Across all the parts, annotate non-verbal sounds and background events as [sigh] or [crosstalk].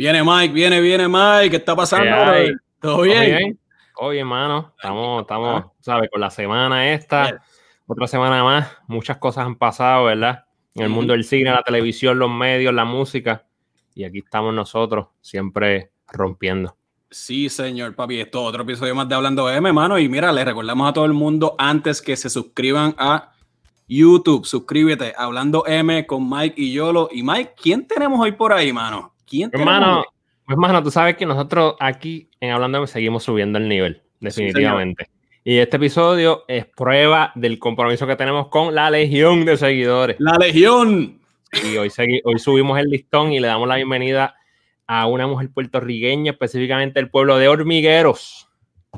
Viene Mike, viene, viene Mike. ¿Qué está pasando? ¿Todo bien? Oye, hermano, estamos, estamos, ¿sabes? Con la semana esta, otra semana más, muchas cosas han pasado, ¿verdad? En el mundo del cine, la televisión, los medios, la música. Y aquí estamos nosotros, siempre rompiendo. Sí, señor, papi. Esto es otro episodio más de Hablando M, hermano. Y mira, les recordamos a todo el mundo antes que se suscriban a YouTube. Suscríbete, Hablando M con Mike y Yolo. Y Mike, ¿quién tenemos hoy por ahí, mano? ¿Quién tenemos hermano, pues, hermano, tú sabes que nosotros aquí en Hablando seguimos subiendo el nivel, definitivamente. y este episodio es prueba del compromiso que tenemos con la legión de seguidores. ¡La legión! Y hoy, hoy subimos el listón y le damos la bienvenida a una mujer puertorriqueña, específicamente del pueblo de Hormigueros.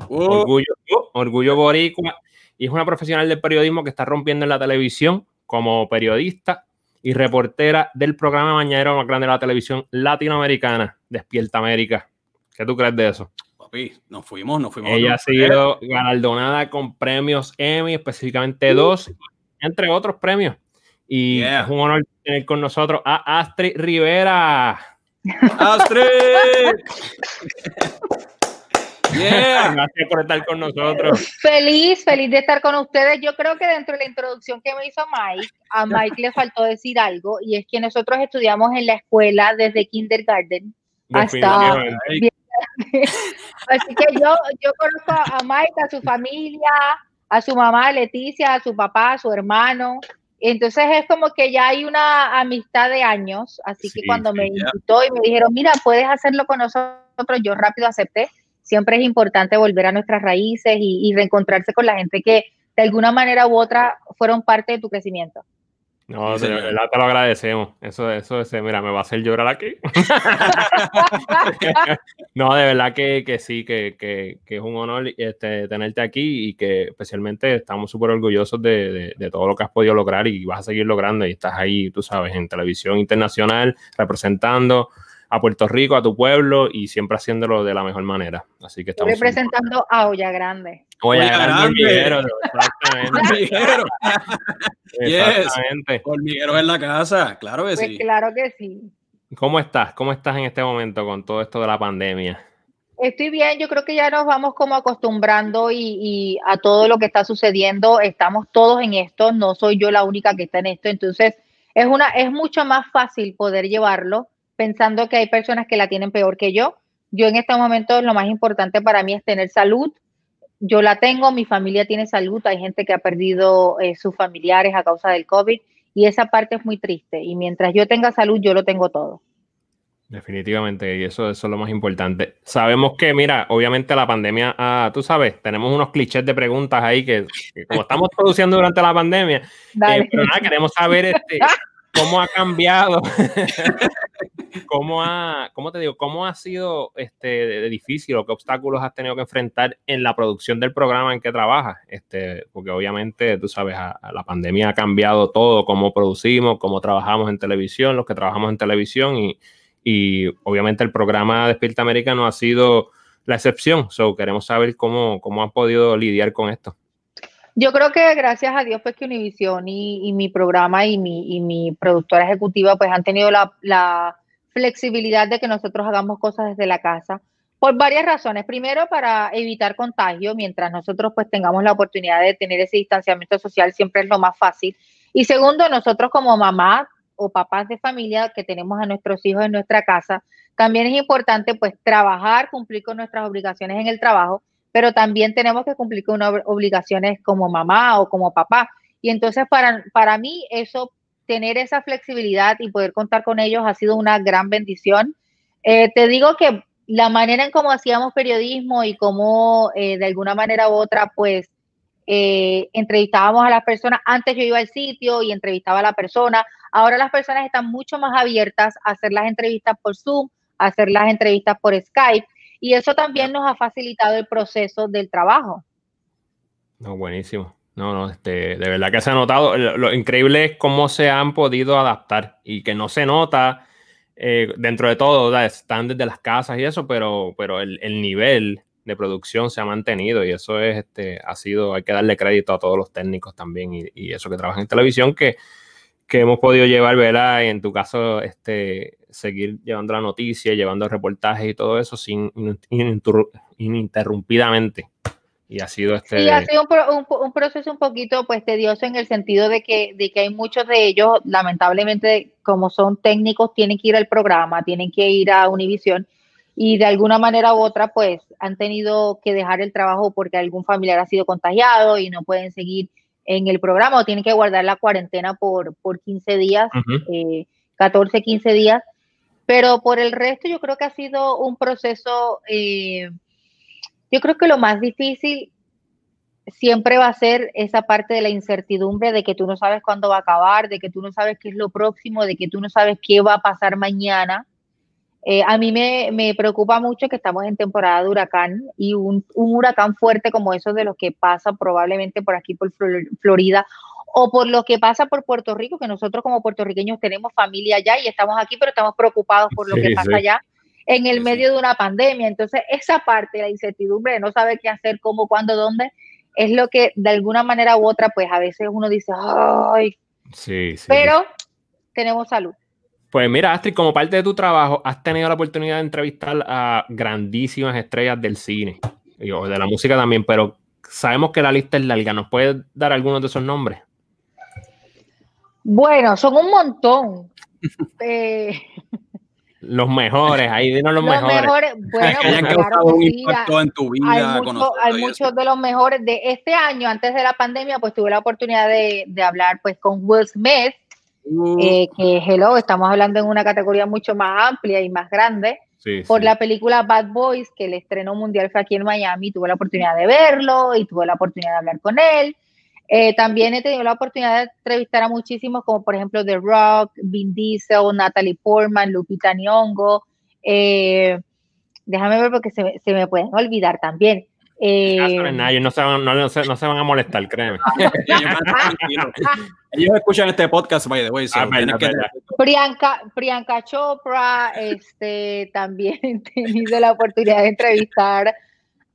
Uh. Orgullo, orgullo boricua. Y es una profesional del periodismo que está rompiendo en la televisión como periodista y reportera del programa mañanero más grande de la televisión latinoamericana, Despierta América. ¿Qué tú crees de eso? Papi, nos fuimos, nos fuimos. Ella ha sido galardonada con premios Emmy, específicamente dos, entre otros premios. Y es un honor tener con nosotros a Astrid Rivera. ¡Astrid! [laughs] [laughs] Gracias por estar con nosotros. Feliz, feliz de estar con ustedes. Yo creo que dentro de la introducción que me hizo Mike, a [laughs] Mike le faltó decir algo, y es que nosotros estudiamos en la escuela desde kindergarten hasta... [laughs] Así que yo, yo conozco a Mike, a su familia, a su mamá Leticia, a su papá, a su hermano, entonces es como que ya hay una amistad de años, así que cuando me invitó y me dijeron, mira, puedes hacerlo con nosotros, yo rápido acepté. Siempre es importante volver a nuestras raíces y reencontrarse con la gente que de alguna manera u otra fueron parte de tu crecimiento. No, de verdad te lo agradecemos. Eso, eso, ese, mira, me va a hacer llorar aquí. [laughs] no, de verdad que, que sí, que, que, que, es un honor este, tenerte aquí y que especialmente estamos súper orgullosos de, de, de, todo lo que has podido lograr y vas a seguir logrando. Y estás ahí, tú sabes, en televisión internacional, representando a Puerto Rico, a tu pueblo y siempre haciéndolo de la mejor manera. Así que estamos representando a Olla Grande. Olla, Grande, Grande. exactamente. [laughs] Exactamente. Hormigueros en la casa, claro que pues sí. Claro que sí. ¿Cómo estás? ¿Cómo estás en este momento con todo esto de la pandemia? Estoy bien, yo creo que ya nos vamos como acostumbrando y, y, a todo lo que está sucediendo. Estamos todos en esto, no soy yo la única que está en esto, entonces es una es mucho más fácil poder llevarlo pensando que hay personas que la tienen peor que yo. Yo en este momento lo más importante para mí es tener salud. Yo la tengo, mi familia tiene salud, hay gente que ha perdido eh, sus familiares a causa del COVID y esa parte es muy triste. Y mientras yo tenga salud, yo lo tengo todo. Definitivamente, y eso, eso es lo más importante. Sabemos que, mira, obviamente la pandemia, ah, tú sabes, tenemos unos clichés de preguntas ahí que, como estamos [laughs] produciendo durante la pandemia, eh, pero nada, queremos saber este, [laughs] cómo ha cambiado, [laughs] cómo ha, cómo te digo, cómo ha sido este difícil o qué obstáculos has tenido que enfrentar en la producción del programa en que trabajas, este, porque obviamente tú sabes, la pandemia ha cambiado todo, cómo producimos, cómo trabajamos en televisión, los que trabajamos en televisión y, y obviamente el programa Despierta América no ha sido la excepción, so queremos saber cómo, cómo han podido lidiar con esto. Yo creo que gracias a Dios pues que Univision y, mi programa y mi, y mi, productora ejecutiva pues han tenido la, la, flexibilidad de que nosotros hagamos cosas desde la casa por varias razones. Primero, para evitar contagio, mientras nosotros pues tengamos la oportunidad de tener ese distanciamiento social, siempre es lo más fácil. Y segundo, nosotros como mamás o papás de familia que tenemos a nuestros hijos en nuestra casa, también es importante pues trabajar, cumplir con nuestras obligaciones en el trabajo pero también tenemos que cumplir con obligaciones como mamá o como papá. Y entonces para, para mí eso, tener esa flexibilidad y poder contar con ellos ha sido una gran bendición. Eh, te digo que la manera en cómo hacíamos periodismo y cómo eh, de alguna manera u otra, pues eh, entrevistábamos a las personas. Antes yo iba al sitio y entrevistaba a la persona. Ahora las personas están mucho más abiertas a hacer las entrevistas por Zoom, a hacer las entrevistas por Skype. Y eso también nos ha facilitado el proceso del trabajo. No, buenísimo. No, no, este, de verdad que se ha notado. Lo, increíble es cómo se han podido adaptar y que no se nota eh, dentro de todo, están desde las casas y eso, pero, pero el, nivel de producción se ha mantenido y eso es, este, ha sido, hay que darle crédito a todos los técnicos también y, eso que trabajan en televisión que, que hemos podido llevar, ¿verdad? En tu caso, este, seguir llevando la noticia, llevando reportajes y todo eso sin ininterrumpidamente. Y ha sido este. Sí, ha sido un, un, proceso un poquito pues tedioso en el sentido de que, de que hay muchos de ellos, lamentablemente, como son técnicos, tienen que ir al programa, tienen que ir a Univision y de alguna manera u otra, pues han tenido que dejar el trabajo porque algún familiar ha sido contagiado y no pueden seguir en el programa o tienen que guardar la cuarentena por, por 15 días, 14, 15 eh, días. Pero por el resto yo creo que ha sido un proceso, eh, yo creo que lo más difícil siempre va a ser esa parte de la incertidumbre de que tú no sabes cuándo va a acabar, de que tú no sabes qué es lo próximo, de que tú no sabes qué va a pasar mañana. Eh, a mí me, me, preocupa mucho que estamos en temporada de huracán y un, un, huracán fuerte como esos de los que pasa probablemente por aquí por Florida o por lo que pasa por Puerto Rico, que nosotros como puertorriqueños tenemos familia allá y estamos aquí, pero estamos preocupados por lo que pasa allá en el medio de una pandemia. Entonces, esa parte, la incertidumbre de no saber qué hacer, cómo, cuándo, dónde, es lo que de alguna manera u otra, pues a veces uno dice, ay, sí, sí. pero tenemos salud. Pues mira, Astrid, como parte de tu trabajo, has tenido la oportunidad de entrevistar a grandísimas estrellas del cine o de la música también, pero sabemos que la lista es larga. ¿Nos puedes dar algunos de esos nombres? Bueno, son un montón. [laughs] eh, los mejores, ahí dinos los, los mejores. [laughs] Bueno, que hayan causado un impacto en tu vida. Hay, mucho, hay muchos de los mejores de este año, antes de la pandemia, pues tuve la oportunidad de, de hablar pues con Will Smith, Uh. Eh, que hello, estamos hablando en una categoría mucho más amplia y más grande. por la película Bad Boys, que el estreno mundial fue aquí en Miami, tuve la oportunidad de verlo y tuve la oportunidad de hablar con él. Eh, también he tenido la oportunidad de entrevistar a muchísimos, como por ejemplo The Rock, Vin Diesel, Natalie Portman, Lupita Nyong'o. Eh, déjame ver porque se, se, me pueden olvidar también. Eh, no, se van, no, se, no, se van, a molestar, créeme. ellos, escuchan este podcast, by the way. Ah, Priyanka, Priyanka, Chopra, este, también he tenido la oportunidad de entrevistar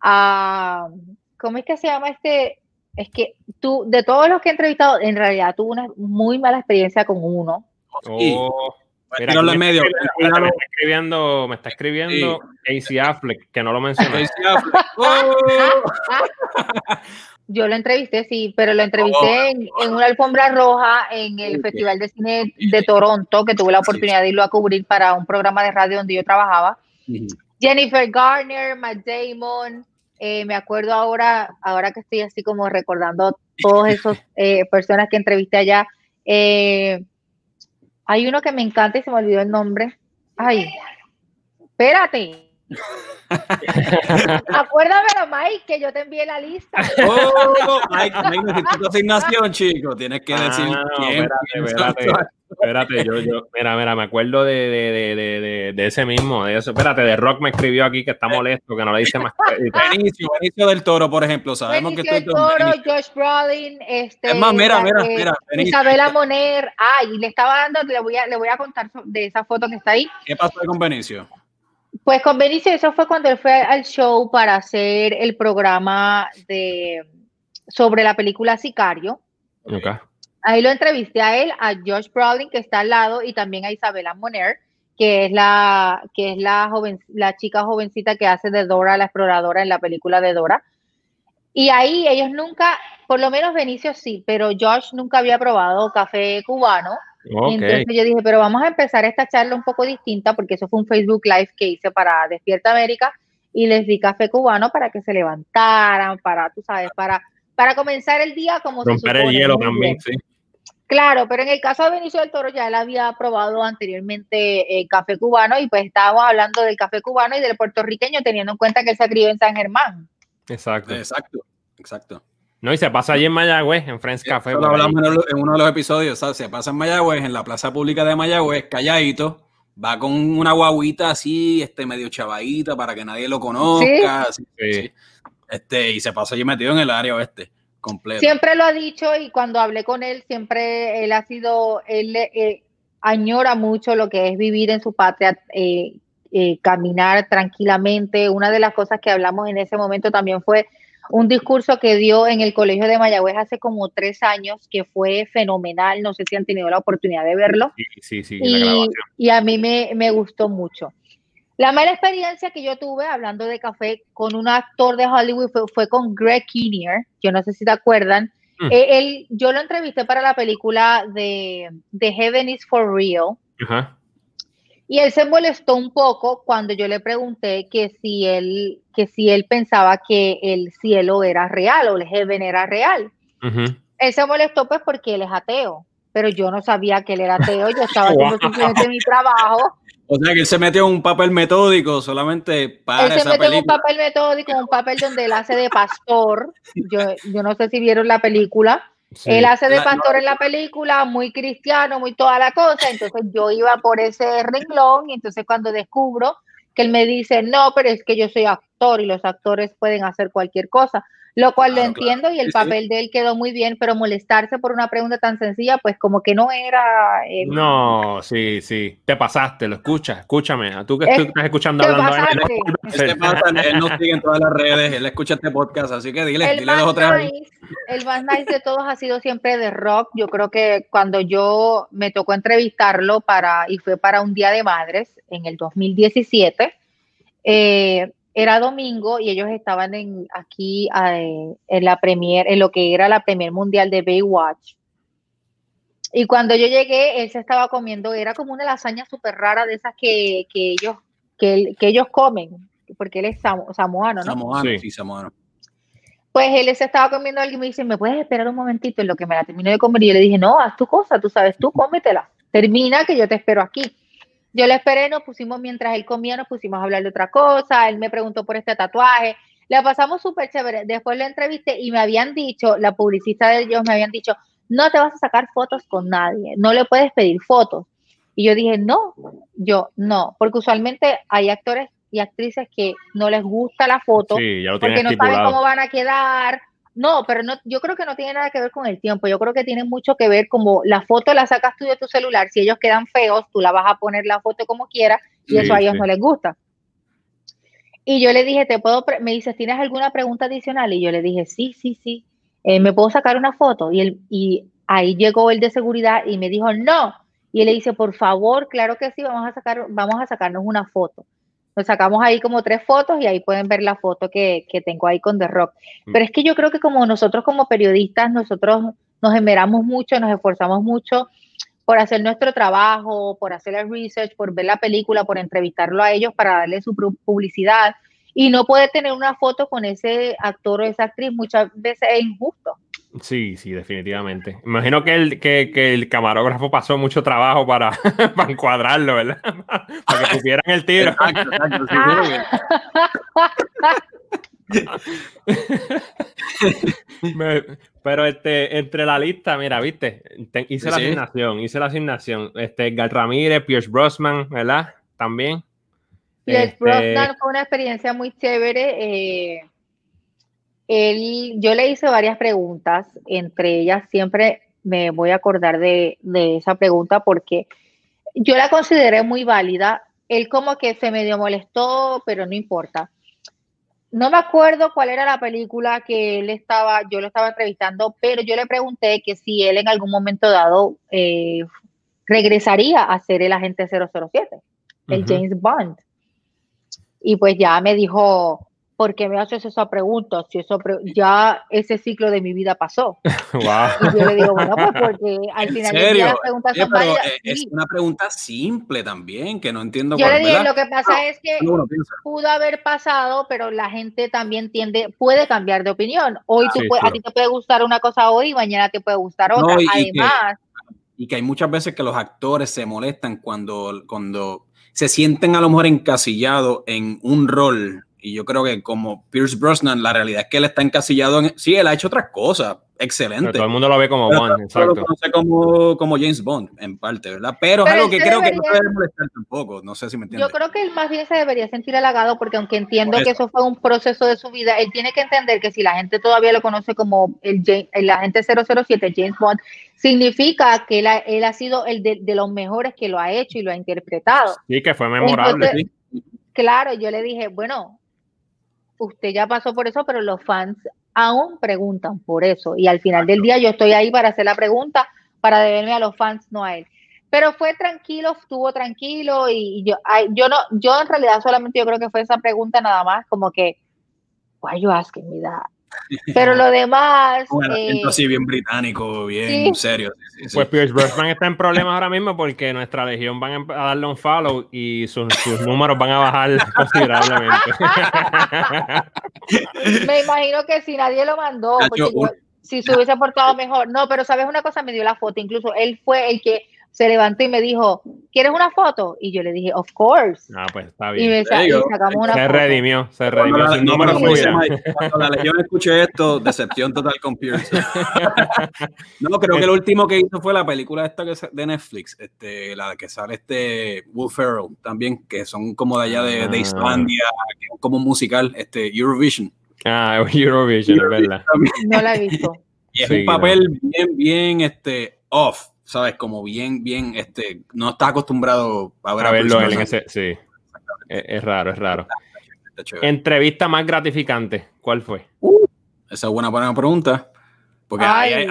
a, ¿cómo es que se llama este? Es que tú, de todos los que he entrevistado, en realidad tuve una muy mala experiencia con uno. Oh. Mira, en medio. Me, está escribiendo, me está escribiendo Casey Affleck, que no lo mencioné. [laughs] ¡Oh! Yo lo entrevisté, sí, pero lo entrevisté oh. en, una alfombra roja en el Festival de Cine de Toronto, que tuve la oportunidad de irlo a cubrir para un programa de radio donde yo trabajaba. Jennifer Garner, Matt Damon, eh, me acuerdo ahora, ahora que estoy así como recordando todas esas [laughs] eh, personas que entrevisté allá. Eh, hay uno que me encanta y se me olvidó el nombre. Ay, espérate. Acuérdame, Mike, que yo te envié la lista. Oh, Mike, Mike necesito tu asignación, chico. Tienes que decir ah, quién. Espérate, espérate, espérate, yo, yo, mira, mira, me acuerdo de, de, de, de, ese mismo, de eso. Espérate, de Rock me escribió aquí que está molesto, que no le dice más. [laughs] Benicio, Benicio del Toro, por ejemplo, sabemos Benicio que del Toro, Josh Brolin, este. Es más, mira, mira, mira. Isabela Moner, ay, le estaba dando, le voy a, le voy a contar de esa foto que está ahí. ¿Qué pasó con Benicio? Pues con Benicio, eso fue cuando él fue al show para hacer el programa de sobre la película Sicario. Ahí lo entrevisté a él, a Josh Brolin, que está al lado, y también a Isabela Moner, que es la, que es la joven, la chica jovencita que hace de Dora, la exploradora en la película de Dora. Y ahí ellos nunca, por lo menos Benicio sí, pero Josh nunca había probado café cubano entonces yo dije, pero vamos a empezar esta charla un poco distinta porque eso fue un Facebook Live que hice para Despierta América y les di café cubano para que se levantaran, para, tú sabes, para, para comenzar el día como Romper el hielo también, sí. Claro, pero en el caso de Benicio del Toro ya él había probado anteriormente el café cubano y pues estábamos hablando del café cubano y del puertorriqueño teniendo en cuenta que él se crió en San Germán. Exacto. Exacto, exacto. No, y se pasa allí en Mayagüez, en Friends Café. Lo hablamos en uno de los episodios, ¿sabes? Se pasa en Mayagüez, en la plaza pública de Mayagüez, calladito, va con una guaguita así, este, medio chavadita para que nadie lo conozca. Sí. Este, y se pasa allí metido en el área oeste, completo. Siempre lo ha dicho y cuando hablé con él, siempre él ha sido, él eh, añora mucho lo que es vivir en su patria, eh, eh, caminar tranquilamente. Una de las cosas que hablamos en ese momento también fue un discurso que dio en el Colegio de Mayagüez hace como tres años, que fue fenomenal, no sé si han tenido la oportunidad de verlo. Sí, sí, sí. Y, y a mí me, me, gustó mucho. La mala experiencia que yo tuve hablando de café con un actor de Hollywood fue, fue con Greg Kinnear, yo no sé si te acuerdan. Mm. Eh, él, yo lo entrevisté para la película de, de Heaven is for Real. Ajá. Y él se molestó un poco cuando yo le pregunté que si él, que si él pensaba que el cielo era real o el heaven era real. Él se molestó pues porque él es ateo, pero yo no sabía que él era ateo, yo estaba haciendo simplemente mi trabajo. O sea que él se metió en un papel metódico solamente para él se metió en un papel metódico, un papel donde él hace de pastor. Yo, yo no sé si vieron la película él hace de pastor en la película, muy cristiano, muy toda la cosa, entonces yo iba por ese renglón y entonces cuando descubro que él me dice, no, pero es que yo soy actor y los actores pueden hacer cualquier cosa lo cual lo entiendo y el papel de él quedó muy bien, pero molestarse por una pregunta tan sencilla, pues como que no era... No, sí, sí, te pasaste, lo escuchas, escúchame, tú que estás escuchando hablando de él, él nos sigue en todas las redes, él escucha este podcast, así que dile, el dile dos o tres. el más nice de todos ha sido siempre de rock, yo creo que cuando yo me tocó entrevistarlo para, y fue para un Día de Madres en el 2017, eh, era domingo y ellos estaban en, aquí eh, en la premier, en lo que era la premier mundial de Baywatch. Y cuando yo llegué, él se estaba comiendo, era como una lasaña súper rara de esas que, que ellos, que, que, ellos comen, porque él es samoano, ¿no? Samoano, sí, samoano. Pues él se estaba comiendo algo y me dice, ¿me puedes esperar un momentito en lo que me la termino de comer? Y yo le dije, no, haz tu cosa, tú sabes, tú cómetela, termina que yo te espero aquí. Yo le esperé, nos pusimos mientras él comía, nos pusimos a hablar de otra cosa, él me preguntó por este tatuaje, la pasamos súper chévere. Después la entrevisté y me habían dicho, la publicista de ellos me habían dicho, no te vas a sacar fotos con nadie, no le puedes pedir fotos. Y yo dije, no, yo no, porque usualmente hay actores y actrices que no les gusta la foto porque no saben cómo van a quedar no, pero no, yo creo que no tiene nada que ver con el tiempo. Yo creo que tiene mucho que ver como la foto la sacas tú de tu celular. Si ellos quedan feos, tú la vas a poner la foto como quieras y eso a ellos no les gusta. Y yo le dije, te puedo, me dices, ¿tienes alguna pregunta adicional? Y yo le dije, sí, sí, sí. Eh, ¿Me puedo sacar una foto? Y, él, y ahí llegó el de seguridad y me dijo, no. Y él le dice, por favor, claro que sí, vamos a sacar, vamos a sacarnos una foto. Nos sacamos ahí como tres fotos y ahí pueden ver la foto que, que tengo ahí con The Rock. Mm. Pero es que yo creo que como nosotros como periodistas, nosotros nos esmeramos mucho, nos esforzamos mucho por hacer nuestro trabajo, por hacer el research, por ver la película, por entrevistarlo a ellos para darle su publicidad. Y no puede tener una foto con ese actor o esa actriz, muchas veces es injusto. Sí, sí, definitivamente. Imagino que el, que, que el camarógrafo pasó mucho trabajo para, [laughs] para encuadrarlo, ¿verdad? [laughs] para que tuvieran el tiro. [laughs] pero este, entre la lista, mira, viste, hice la asignación, hice la asignación. Este, Gal Ramírez, Pierce Brosnan, ¿verdad? También. Pierce este, Brosnan fue una experiencia muy chévere. Eh, él, yo le hice varias preguntas, entre ellas siempre me voy a acordar de, esa pregunta porque yo la consideré muy válida. Él como que se medio molestó, pero no importa. No me acuerdo cuál era la película que él estaba, yo lo estaba entrevistando, pero yo le pregunté que si él en algún momento dado eh, regresaría a ser el agente 007, el James Bond. Y pues ya me dijo, ¿por qué me haces esa pregunta? Si eso ya ese ciclo de mi vida pasó. [laughs] Y yo le digo, bueno, pues porque al final las preguntas son eh, Es una pregunta simple también, que no entiendo. Yo le digo, lo que pasa es que pudo haber pasado, pero la gente también tiende, puede cambiar de opinión. Hoy tú a ti te puede gustar una cosa hoy y mañana te puede gustar otra. Además. Y que, hay muchas veces que los actores se molestan cuando, cuando se sienten a lo mejor encasillados en un rol y yo creo que como Pierce Brosnan, la realidad es que él está encasillado en... Sí, él ha hecho otras cosas, excelente. todo el mundo lo ve como Bond, exacto. Lo conoce como, como James Bond, en parte, ¿verdad? Pero, es algo que creo que no debe molestar tampoco, no sé si me entiendes. Yo creo que él más bien se debería sentir halagado porque aunque entiendo que eso fue un proceso de su vida, él tiene que entender que si la gente todavía lo conoce como el, el agente 007, James Bond, significa que él ha, él ha sido el de, de, los mejores que lo ha hecho y lo ha interpretado. Sí, que fue memorable. Claro, yo le dije, bueno, usted ya pasó por eso, pero los fans aún preguntan por eso. Y al final del día yo estoy ahí para hacer la pregunta, para deberme a los fans, no a él. Pero fue tranquilo, estuvo tranquilo y, yo, yo no, yo en realidad solamente yo creo que fue esa pregunta nada más, como que, why you asking me that? Pero lo demás. [laughs] Bueno, eh, así bien británico, bien serio. pues Pierce Brosnan está en problemas ahora mismo porque nuestra legión van a darle un follow y sus, números van a bajar [laughs] considerablemente. [laughs] Me imagino que si nadie lo mandó, si se hubiese portado mejor. No, pero sabes una cosa, me dio la foto. Incluso él fue el que se levantó y me dijo, ¿quieres una foto? Y yo le dije, of course. Ah, pues está bien. Y, me sacamos una se redimió, se redimió. Cuando la, no, cuando la Legión escuché esto, decepción total con Pierce. [laughs] no, creo que lo último que hizo fue la película esta que de Netflix, este, la que sale este Will Ferrell también, que son como de allá de, de ah. Islandia, como musical, este Eurovision. Ah, Eurovision, es verdad. No la he visto. Y es un papel bien, bien, este, off ¿sabes? Como bien, bien, este, no está acostumbrado a, ver a verlo en ese, sí. Es, raro, es raro. Entrevista más gratificante, ¿cuál fue? Uh, esa es buena, buena pregunta. Porque hay,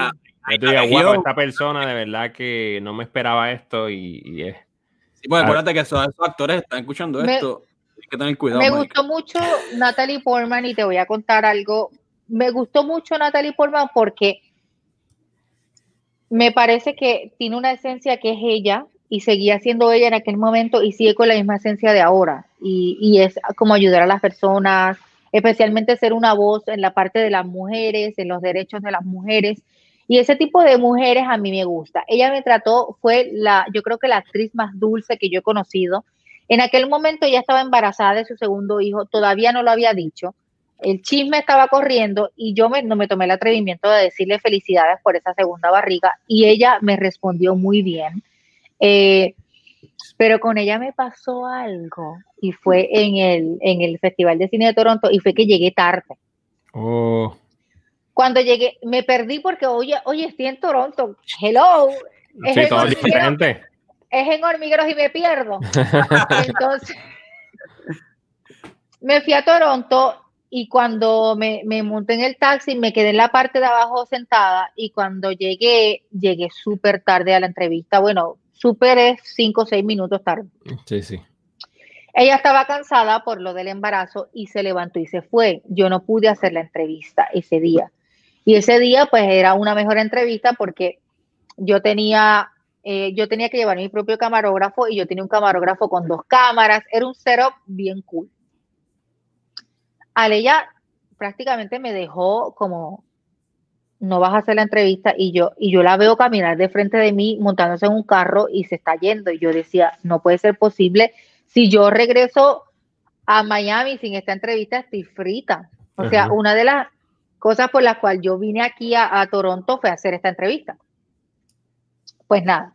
esta persona de verdad que no me esperaba esto y, es. Sí, pues acuérdate que esos, actores están escuchando esto. Hay que tener cuidado. Me gustó mucho Natalie Portman y te voy a contar algo. Me gustó mucho Natalie Portman porque me parece que tiene una esencia que es ella y seguía siendo ella en aquel momento y sigue con la misma esencia de ahora. Y, es como ayudar a las personas, especialmente ser una voz en la parte de las mujeres, en los derechos de las mujeres. Y ese tipo de mujeres a mí me gusta. Ella me trató, fue la, yo creo que la actriz más dulce que yo he conocido. En aquel momento ella estaba embarazada de su segundo hijo, todavía no lo había dicho el chisme estaba corriendo y yo no me tomé el atrevimiento de decirle felicidades por esa segunda barriga y ella me respondió muy bien. Eh, pero con ella me pasó algo y fue en el, en el Festival de Cine de Toronto y fue que llegué tarde. Oh. Cuando llegué, me perdí porque, oye, oye, estoy en Toronto. Hello. Es todo diferente. Es en hormigueros y me pierdo. [laughs] Entonces, me fui a Toronto y cuando me, me, monté en el taxi, me quedé en la parte de abajo sentada y cuando llegué, llegué súper tarde a la entrevista. Bueno, súper es cinco o seis minutos tarde. Sí, sí. Ella estaba cansada por lo del embarazo y se levantó y se fue. Yo no pude hacer la entrevista ese día. Y ese día pues era una mejor entrevista porque yo tenía, eh, yo tenía que llevar mi propio camarógrafo y yo tenía un camarógrafo con dos cámaras. Era un setup bien cool. Aleya prácticamente me dejó como, no vas a hacer la entrevista y yo, y yo la veo caminar de frente de mí montándose en un carro y se está yendo. Y yo decía, no puede ser posible. Si yo regreso a Miami sin esta entrevista, estoy frita. O sea, una de las cosas por las cuales yo vine aquí a, a Toronto fue hacer esta entrevista. Pues nada,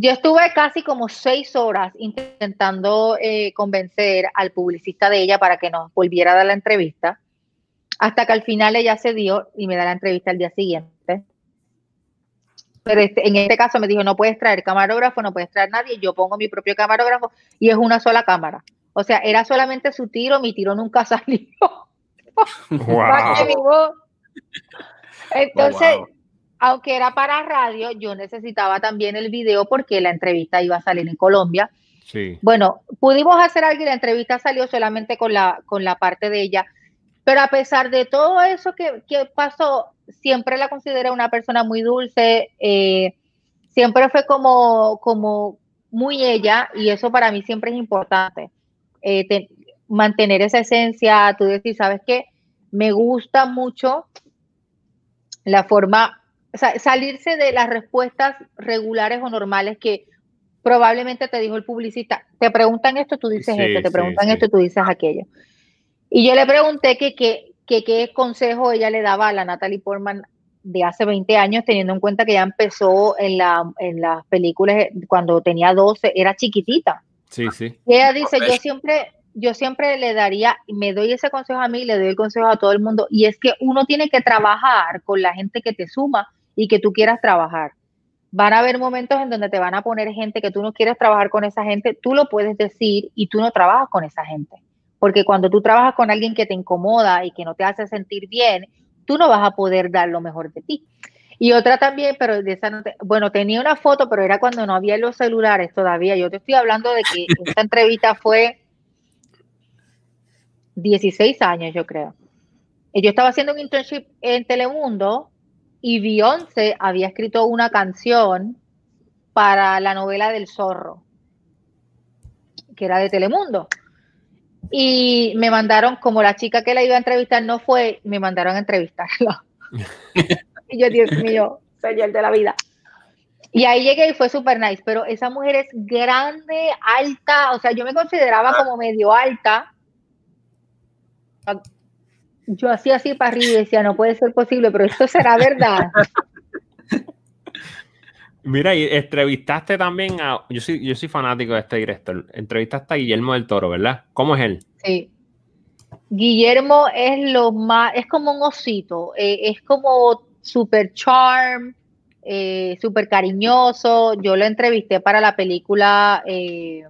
yo estuve casi como seis horas intentando eh, convencer al publicista de ella para que nos volviera a dar la entrevista, hasta que al final ella se dio y me da la entrevista al día siguiente. Pero este, en este caso me dijo, no puedes traer camarógrafo, no puedes traer nadie, yo pongo mi propio camarógrafo y es una sola cámara. O sea, era solamente su tiro, mi tiro nunca [laughs] salió. Entonces, aunque era para radio, yo necesitaba también el video porque la entrevista iba a salir en Colombia. Sí. Bueno, pudimos hacer algo y la entrevista salió solamente con la, con la parte de ella. Pero a pesar de todo eso que, pasó, siempre la consideré una persona muy dulce, eh, siempre fue como, como muy ella y eso para mí siempre es importante. Eh, mantener esa esencia, tú decís, ¿sabes qué? Me gusta mucho la forma salirse de las respuestas regulares o normales que probablemente te dijo el publicista. Te preguntan esto, tú dices esto, te preguntan esto, tú dices aquello. Y yo le pregunté que qué consejo ella le daba a la Natalie Portman de hace 20 años, teniendo en cuenta que ya empezó en, la, en las películas cuando tenía 12, era chiquitita. Sí, sí. Y ella dice, yo siempre, yo siempre le daría, me doy ese consejo a mí, le doy el consejo a todo el mundo, y es que uno tiene que trabajar con la gente que te suma y que tú quieras trabajar. Van a haber momentos en donde te van a poner gente que tú no quieres trabajar con esa gente, tú lo puedes decir y tú no trabajas con esa gente. Porque cuando tú trabajas con alguien que te incomoda y que no te hace sentir bien, tú no vas a poder dar lo mejor de ti. Y otra también, pero de esa bueno, tenía una foto, pero era cuando no había los celulares todavía. Yo te estoy hablando de que [laughs] esta entrevista fue 16 años, yo creo. Yo estaba haciendo un internship en Telemundo y Beyoncé había escrito una canción para la novela del zorro, que era de Telemundo. Y me mandaron, como la chica que la iba a entrevistar no fue, me mandaron a entrevistarla. [laughs] y yo, Dios mío, señor de la vida. Y ahí llegué y fue súper nice, pero esa mujer es grande, alta, o sea, yo me consideraba como medio alta. Yo hacía así para arriba y decía, no puede ser posible, pero esto será verdad. [laughs] Mira, y entrevistaste también a. Yo soy, yo soy fanático de este director. Entrevistaste a Guillermo del Toro, ¿verdad? ¿Cómo es él? Sí. Guillermo es lo más. Es como un osito. Eh, es como super charm, eh, súper cariñoso. Yo lo entrevisté para la película eh,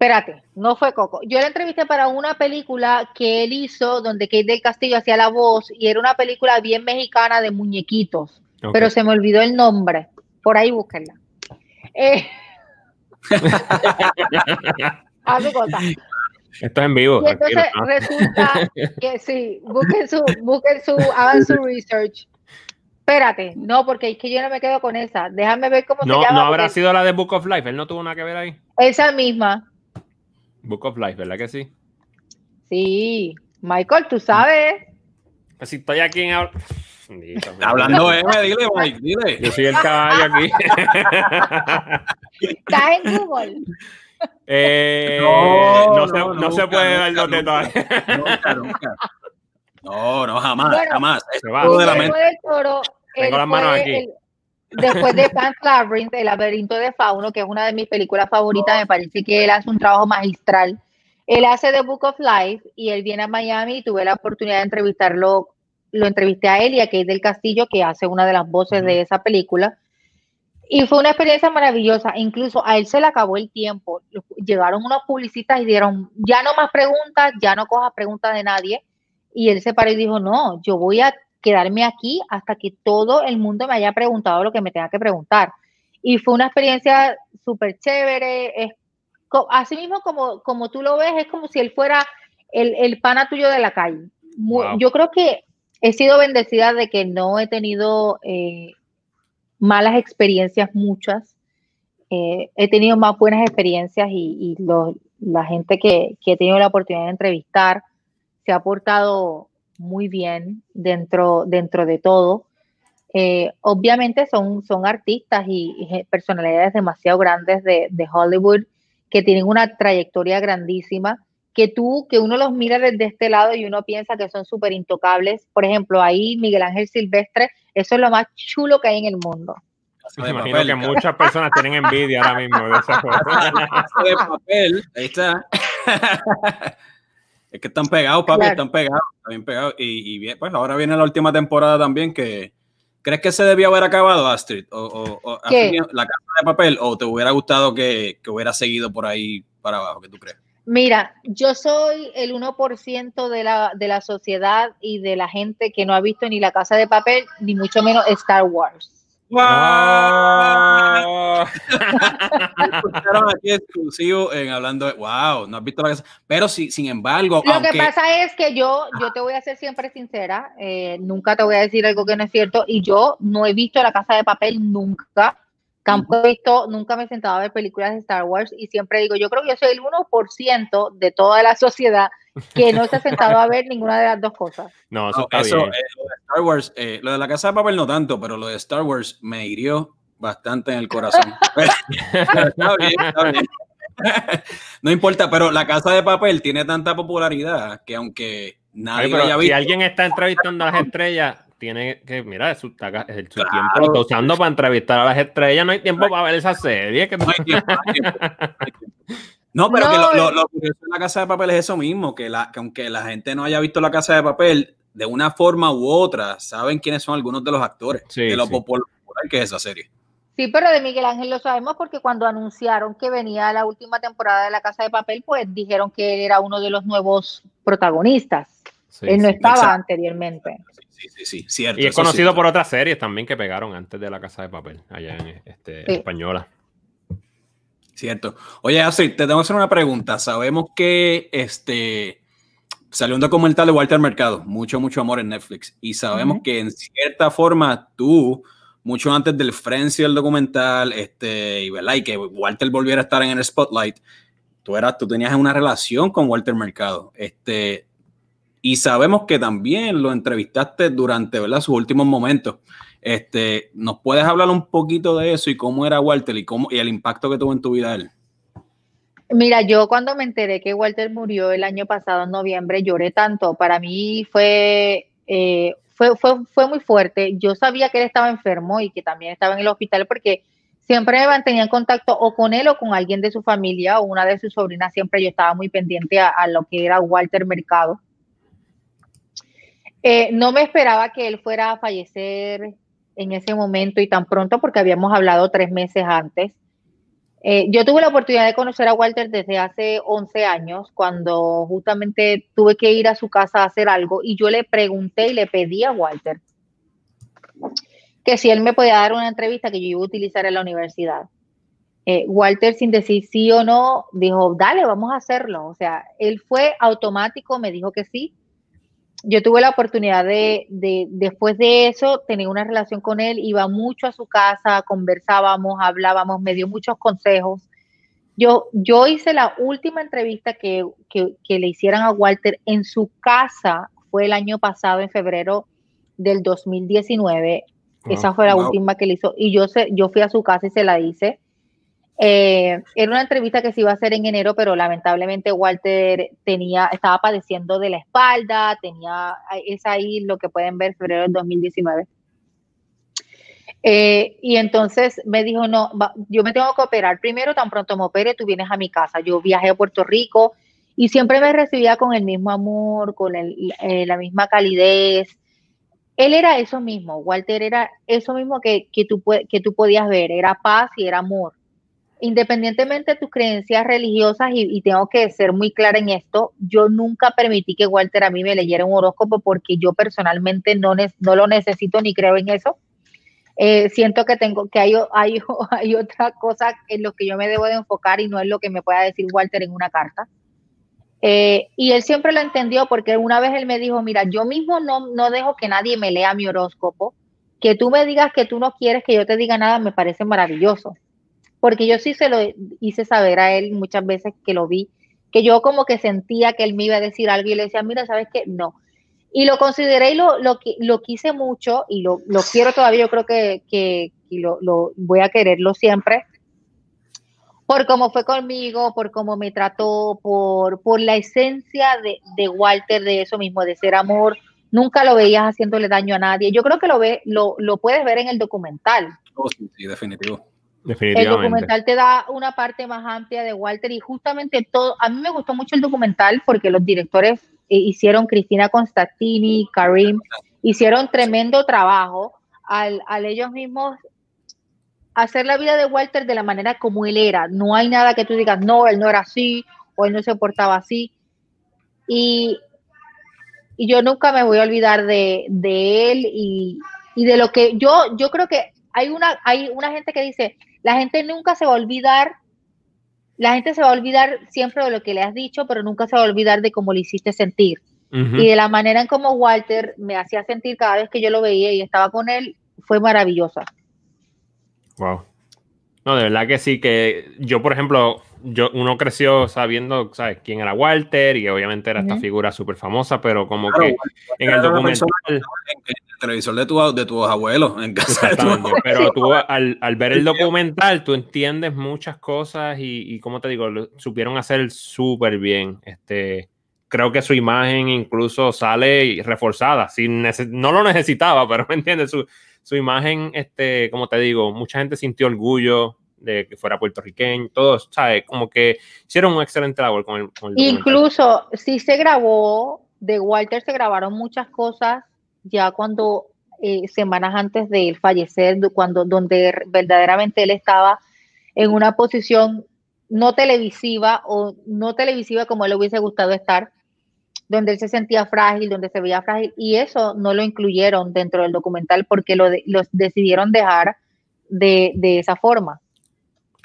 Espérate, no fue Coco. Yo la entrevisté para una película que él hizo donde Kate del Castillo hacía la voz y era una película bien mexicana de muñequitos, pero se me olvidó el nombre. Por ahí búsquenla. Eh, [laughs] Esto es en vivo. Y entonces resulta que [laughs] sí, busquen su, busquen su, hagan su research. Espérate, no, porque es que yo no me quedo con esa. Déjame ver cómo no, se llama. No habrá sido la de Book of Life, él no tuvo nada que ver ahí. Esa misma. Book of Life, ¿verdad que sí? Sí. Michael, tú sabes. Pues si estoy aquí en... Hablando M, dile, Mike, dile. Yo soy el caballo aquí. [laughs] ¿Estás en Google? Eh, no, no, se, no, no se puede dar los detalles. Nunca, nunca. No, no, jamás, jamás. Se va. De la mente. Toro, Tengo las manos aquí. El, después de Pan's Labyrinth, El laberinto de Fauno, que es una de mis películas favoritas, me parece que él hace un trabajo magistral. Él hace The Book of Life y él viene a Miami y tuve la oportunidad de entrevistarlo. Lo entrevisté a él y a Kate del Castillo, que hace una de las voces de esa película. Y fue una experiencia maravillosa. Incluso a él se le acabó el tiempo. Llegaron unos publicistas y dieron, ya no más preguntas, ya no cojas preguntas de nadie. Y él se paró y dijo, no, yo voy a quedarme aquí hasta que todo el mundo me haya preguntado lo que me tenga que preguntar. Y fue una experiencia súper chévere. Es, así mismo como, como tú lo ves, es como si él fuera el, el pana tuyo de la calle. Yo creo que he sido bendecida de que no he tenido eh, malas experiencias, muchas. Eh, he tenido más buenas experiencias y, y la gente que, que he tenido la oportunidad de entrevistar se ha portado muy bien dentro, dentro de todo. Eh, obviamente son, son artistas y, personalidades demasiado grandes de, de, Hollywood que tienen una trayectoria grandísima, que tú, que uno los mira desde este lado y uno piensa que son súper intocables. Por ejemplo, ahí Miguel Ángel Silvestre, eso es lo más chulo que hay en el mundo. Me imagino que muchas personas tienen envidia ahora mismo de esa cosa. [laughs] de papel, ahí está. [laughs] Es que están pegados, papi, están pegados, están bien pegados. Y, y pues ahora viene la última temporada también que... ¿Crees que se debió haber acabado, Astrid? ¿O, o, o la casa de papel? ¿O te hubiera gustado que, que, hubiera seguido por ahí para abajo? ¿Qué tú crees? Mira, yo soy el 1% de la, de la sociedad y de la gente que no ha visto ni la casa de papel, ni mucho menos Star Wars. ¡Wow! [laughs] aquí exclusivo en hablando de wow, no has visto la casa. Pero sí, sin embargo. Lo que pasa es que yo, yo te voy a ser siempre sincera, eh, nunca te voy a decir algo que no es cierto, y yo no he visto la casa de papel nunca. Tampoco he visto, nunca me he sentado a ver películas de Star Wars y siempre digo, yo creo que yo soy el 1% de toda la sociedad que no se ha sentado a ver ninguna de las dos cosas. No, eso, está bien. Eh, lo de Star Wars, eh, lo de la casa de papel no tanto, pero lo de Star Wars me hirió bastante en el corazón. [laughs] está bien, está bien. [laughs] no importa, pero la casa de papel tiene tanta popularidad que aunque nadie Ay, haya visto. Si alguien está entrevistando a las estrellas, tiene que, mira, su, su claro. tiempo lo está usando para entrevistar a las estrellas, no hay tiempo para ver esa serie. Que... No, hay tiempo, no, hay tiempo, no, hay [laughs] tiempo. no pero no, que lo, lo, lo, curioso de la casa de papel es eso mismo, que, la, que aunque la gente no haya visto la casa de papel, de una forma u otra, saben quiénes son algunos de los actores, sí, de lo sí. popular que es esa serie. Sí, pero de Miguel Ángel lo sabemos porque cuando anunciaron que venía la última temporada de La Casa de Papel, pues dijeron que él era uno de los nuevos protagonistas. Él no estaba anteriormente. Sí, sí, sí, cierto. Y es conocido por otras series también que pegaron antes de La Casa de Papel, allá en este, Española. Cierto. Oye, así te tengo que hacer una pregunta. Sabemos que este salió un documental de Walter Mercado, mucho, mucho amor en Netflix, y sabemos que en cierta forma tú mucho antes del frenzy del documental, este, y, ¿verdad? y que Walter volviera a estar en el spotlight, tú, eras, tú tenías una relación con Walter Mercado. Este, y sabemos que también lo entrevistaste durante sus últimos momentos. Este, ¿Nos puedes hablar un poquito de eso y cómo era Walter y, cómo, y el impacto que tuvo en tu vida él? Mira, yo cuando me enteré que Walter murió el año pasado, en noviembre, lloré tanto. Para mí fue eh, fue, fue, muy fuerte. Yo sabía que él estaba enfermo y que también estaba en el hospital porque siempre me mantenía en contacto o con él o con alguien de su familia o una de sus sobrinas. Siempre yo estaba muy pendiente a, lo que era Walter Mercado. Eh, no me esperaba que él fuera a fallecer en ese momento y tan pronto porque habíamos hablado tres meses antes. Eh, yo tuve la oportunidad de conocer a Walter desde hace 11 años, cuando justamente tuve que ir a su casa a hacer algo y yo le pregunté y le pedí a Walter que si él me podía dar una entrevista que yo iba a utilizar en la universidad. Eh, Walter, sin decir sí o no, dijo, dale, vamos a hacerlo. O sea, él fue automático, me dijo que sí yo tuve la oportunidad de, después de eso, tener una relación con él, iba mucho a su casa, conversábamos, hablábamos, me dio muchos consejos. Yo, yo hice la última entrevista que, le hicieran a Walter en su casa, fue el año pasado, en febrero del 2019. Esa fue la última que le hizo. Y yo, se, yo fui a su casa y se la hice. Eh, era una entrevista que se iba a hacer en enero, pero lamentablemente Walter tenía, estaba padeciendo de la espalda, tenía, es ahí lo que pueden ver, febrero del 2019. Eh, y entonces me dijo, no, yo me tengo que operar. Primero, tan pronto me opere, tú vienes a mi casa. Yo viajé a Puerto Rico y siempre me recibía con el mismo amor, con eh, la misma calidez. Él era eso mismo, Walter era eso mismo que, que, tú, que tú podías ver, era paz y era amor independientemente de tus creencias religiosas, y, tengo que ser muy clara en esto, yo nunca permití que Walter a mí me leyera un horóscopo porque yo personalmente no, no lo necesito ni creo en eso. Eh, siento que tengo que hay, hay, [laughs] hay, otra cosa en lo que yo me debo de enfocar y no es lo que me pueda decir Walter en una carta. Eh, y él siempre lo entendió porque una vez él me dijo, mira, yo mismo no, no dejo que nadie me lea mi horóscopo, que tú me digas que tú no quieres que yo te diga nada me parece maravilloso porque yo sí se lo hice saber a él muchas veces que lo vi, que yo como que sentía que él me iba a decir algo y le decía, mira, ¿sabes qué? No. Y lo consideré y lo, lo, lo quise mucho y lo, lo quiero todavía, yo creo que, que lo, lo, voy a quererlo siempre, por cómo fue conmigo, por cómo me trató, por, por la esencia de, de Walter, de eso mismo, de ser amor. Nunca lo veías haciéndole daño a nadie. Yo creo que lo, ve, lo, lo puedes ver en el documental. Oh, sí, sí, definitivo. El documental te da una parte más amplia de Walter y justamente todo, a mí me gustó mucho el documental porque los directores eh, hicieron, Cristina Constantini, Karim, hicieron tremendo trabajo al, ellos mismos hacer la vida de Walter de la manera como él era. No hay nada que tú digas, no, él no era así o él no se portaba así. Y, y yo nunca me voy a olvidar de, él y, y, de lo que yo, yo creo que hay una, hay una gente que dice, la gente nunca se va a olvidar, la gente se va a olvidar siempre de lo que le has dicho, pero nunca se va a olvidar de cómo le hiciste sentir. Y de la manera en cómo Walter me hacía sentir cada vez que yo lo veía y estaba con él, fue maravillosa. Wow. No, de verdad que sí, que yo, por ejemplo, yo, uno creció sabiendo, ¿sabes? Quién era Walter y obviamente era esta figura súper famosa, pero como que en el documental... En el televisor de, tu, de tus abuelos, en casa Pero tú [laughs] al, al, ver el documental, tú entiendes muchas cosas y, y como te digo, lo supieron hacer súper bien. Este, creo que su imagen incluso sale reforzada. Sin no lo necesitaba, [laughs] pero me entiendes, su, su imagen, este, como te digo, mucha gente sintió orgullo de que fuera puertorriqueño, todos, ¿sabes? Como que hicieron un excelente labor con el, Incluso si se grabó, de Walter se grabaron muchas cosas ya cuando eh, semanas antes de él fallecer, cuando, donde verdaderamente él estaba en una posición no televisiva o no televisiva como le hubiese gustado estar, donde él se sentía frágil, donde se veía frágil, y eso no lo incluyeron dentro del documental porque lo, decidieron dejar de, esa forma.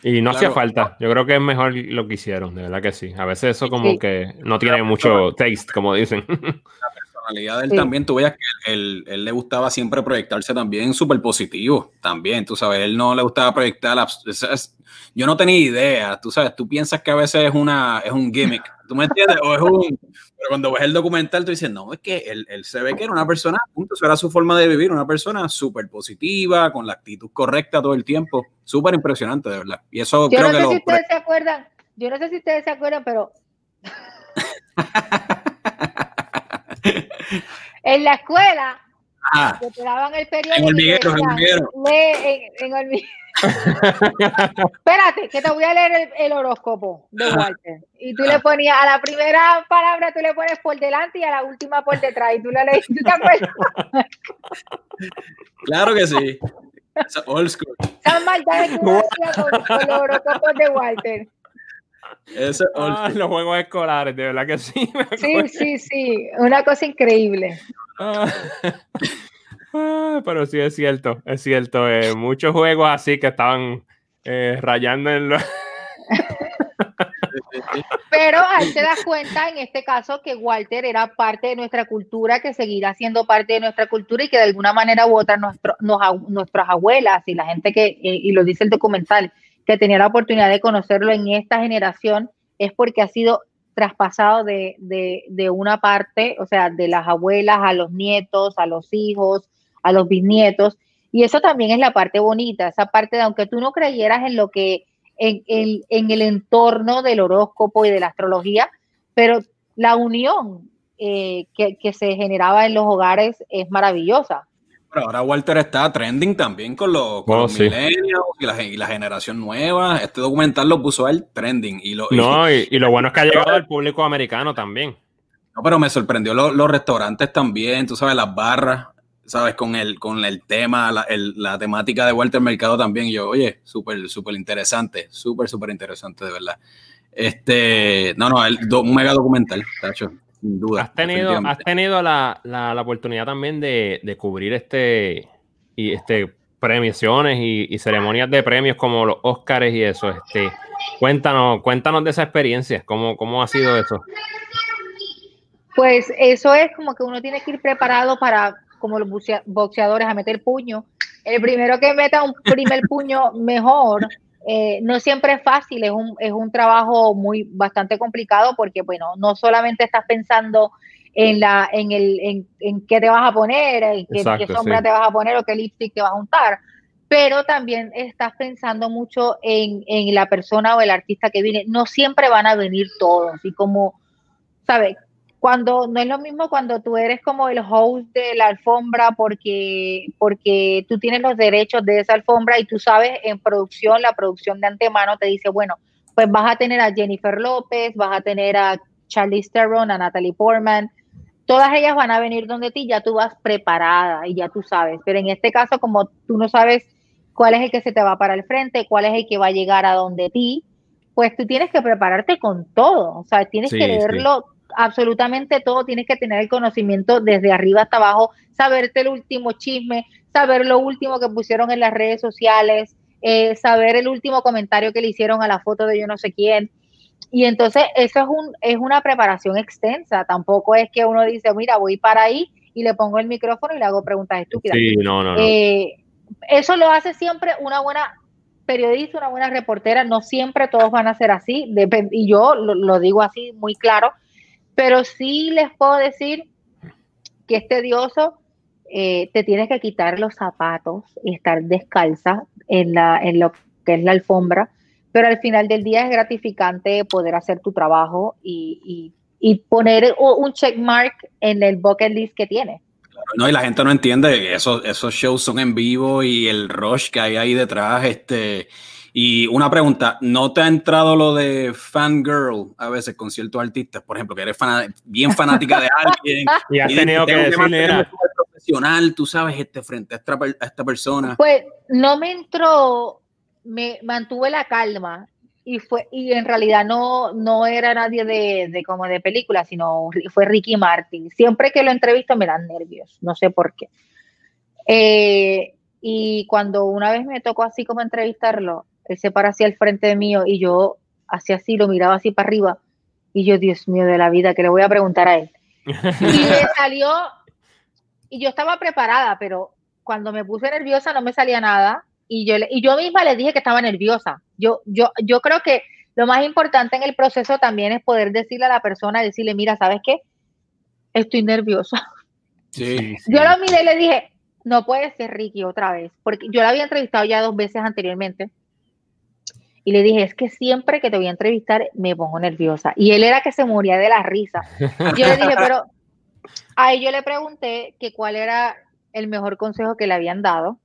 Y no hacía falta. Yo creo que es mejor lo que hicieron, de verdad que sí. A veces eso como que no tiene mucho taste, como dicen. La personalidad de él también, tú veías que él, él, le gustaba siempre proyectarse también súper positivo, también, tú sabes, él no le gustaba proyectar, yo no tenía idea, tú sabes, tú piensas que a veces es, una, es un gimmick, ¿tú me entiendes? O es un, pero cuando ves el documental, tú dices, no, es que él, él se ve que era una persona, punto, eso era su forma de vivir, una persona súper positiva, con la actitud correcta todo el tiempo. Súper impresionante, de verdad. Y eso yo creo no sé si ustedes se acuerdan, yo no sé si ustedes se acuerdan, pero. [laughs] en la escuela, ah, te daban el periódico. En hormiguero, en hormiguero. En, en hormiguero. [laughs] Espérate, que te voy a leer el, horóscopo de Walter. Y tú le ponías a la primera palabra, tú le pones por delante y a la última por detrás. Y tú la lees, ¿tú te acuerdas? [laughs] Claro que sí. old school. San maldades con, con los horóscopos de Walter. Ah, los juegos escolares, de verdad que sí. Sí, sí, sí. Una cosa increíble. Ah. Ah, pero sí es cierto, es cierto. Eh, muchos juegos así que estaban eh, rayando en lo... [laughs] Pero ahí te das cuenta en este caso que Walter era parte de nuestra cultura, que seguirá siendo parte de nuestra cultura y que de alguna manera u otra nuestro, nuestras abuelas y la gente que, y lo dice el documental, que tenía la oportunidad de conocerlo en esta generación, es porque ha sido traspasado de, de, de una parte, o sea, de las abuelas a los nietos, a los hijos, a los bisnietos. Y eso también es la parte bonita, esa parte de aunque tú no creyeras en lo que, en, en, el entorno del horóscopo y de la astrología, pero la unión eh, que, se generaba en los hogares es maravillosa. Pero ahora Walter está trending también con los, oh, milenios y la, generación nueva. Este documental lo puso él trending. Y lo, no, y, lo bueno es que ha llegado al público americano también. No, pero me sorprendió los restaurantes también, tú sabes, las barras. ¿sabes? Con el, con el tema, la, la temática de Walter Mercado también. yo, oye, súper, súper interesante, súper, súper interesante, de verdad. Este, no, no, el, un mega documental, tacho, sin duda. Has tenido, has tenido la, la, la, oportunidad también de, de, cubrir este, y este premiaciones y, y, ceremonias de premios como los Oscars y eso. Este, cuéntanos, cuéntanos de esa experiencia, ¿cómo, cómo ha sido eso? Pues eso es como que uno tiene que ir preparado para como los boxeadores a meter puño. El primero que meta un primer puño mejor, eh, no siempre es fácil, es un, es un trabajo muy bastante complicado porque, bueno, no solamente estás pensando en, la, en, el, en, en qué te vas a poner, en qué, sombra te vas a poner o qué lipstick te vas a untar, pero también estás pensando mucho en, en la persona o el artista que viene. No siempre van a venir todos y como, ¿sabes? Cuando no es lo mismo cuando tú eres como el host de la alfombra porque, porque tú tienes los derechos de esa alfombra y tú sabes en producción, la producción de antemano te dice, bueno, pues vas a tener a Jennifer López, vas a tener a Charlize Theron, a Natalie Portman, todas ellas van a venir donde ti, ya tú vas preparada y ya tú sabes, pero en este caso como tú no sabes cuál es el que se te va para el frente, cuál es el que va a llegar a donde ti, pues tú tienes que prepararte con todo, o sea, tienes que leerlo absolutamente todo, tienes que tener el conocimiento desde arriba hasta abajo, saberte el último chisme, saber lo último que pusieron en las redes sociales, eh, saber el último comentario que le hicieron a la foto de yo no sé quién. Y entonces eso es, un, es una preparación extensa, tampoco es que uno dice, mira, voy para ahí y le pongo el micrófono y le hago preguntas estúpidas. Sí, no, no, eh, eso lo hace siempre una buena periodista, una buena reportera, no siempre todos van a ser así, y yo lo digo así muy claro, pero sí les puedo decir que es tedioso, eh, te tienes que quitar los zapatos y estar descalza en, la, en lo que es la alfombra, pero al final del día es gratificante poder hacer tu trabajo y, poner un checkmark en el bucket list que tienes. No, y la gente no entiende, esos, esos shows son en vivo y el rush que hay ahí detrás, este, y una pregunta, ¿no te ha entrado lo de fangirl a veces con ciertos artistas? Por ejemplo, que eres bien fanática de alguien. [laughs] y has tenido que decirle, profesional, tú sabes, este, frente a esta, a esta persona? Pues no me entró, me mantuve la calma y fue y en realidad no no era nadie de, de, como de película sino fue Ricky Martin siempre que lo entrevisto me dan nervios no sé por qué eh, y cuando una vez me tocó así como entrevistarlo él se para hacia el frente de mío y yo hacía así lo miraba así para arriba y yo Dios mío de la vida que le voy a preguntar a él [laughs] y me salió y yo estaba preparada pero cuando me puse nerviosa no me salía nada y yo, y yo misma le dije que estaba nerviosa. Yo, yo, yo creo que lo más importante en el proceso también es poder decirle a la persona, decirle, mira, ¿sabes qué? Estoy nerviosa. Sí, [laughs] Yo lo miré y le dije, no puede ser Ricky otra vez, porque yo la había entrevistado ya dos veces anteriormente. Y le dije, es que siempre que te voy a entrevistar me pongo nerviosa. Y él era que se moría de la risa. Yo le dije, pero [laughs] a yo le pregunté que cuál era el mejor consejo que le habían dado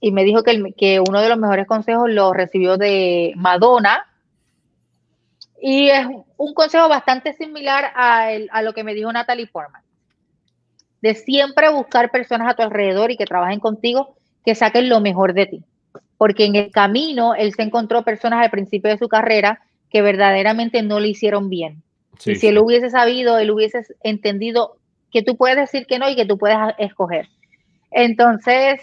y me dijo que, el, que uno de los mejores consejos lo recibió de Madonna. Y es un consejo bastante similar a, el, a lo que me dijo Natalie Portman. De siempre buscar personas a tu alrededor y que trabajen contigo, que saquen lo mejor de ti. Porque en el camino él se encontró personas al principio de su carrera que verdaderamente no le hicieron bien. Sí, y si él hubiese sabido, él hubiese entendido que tú puedes decir que no y que tú puedes escoger. Entonces,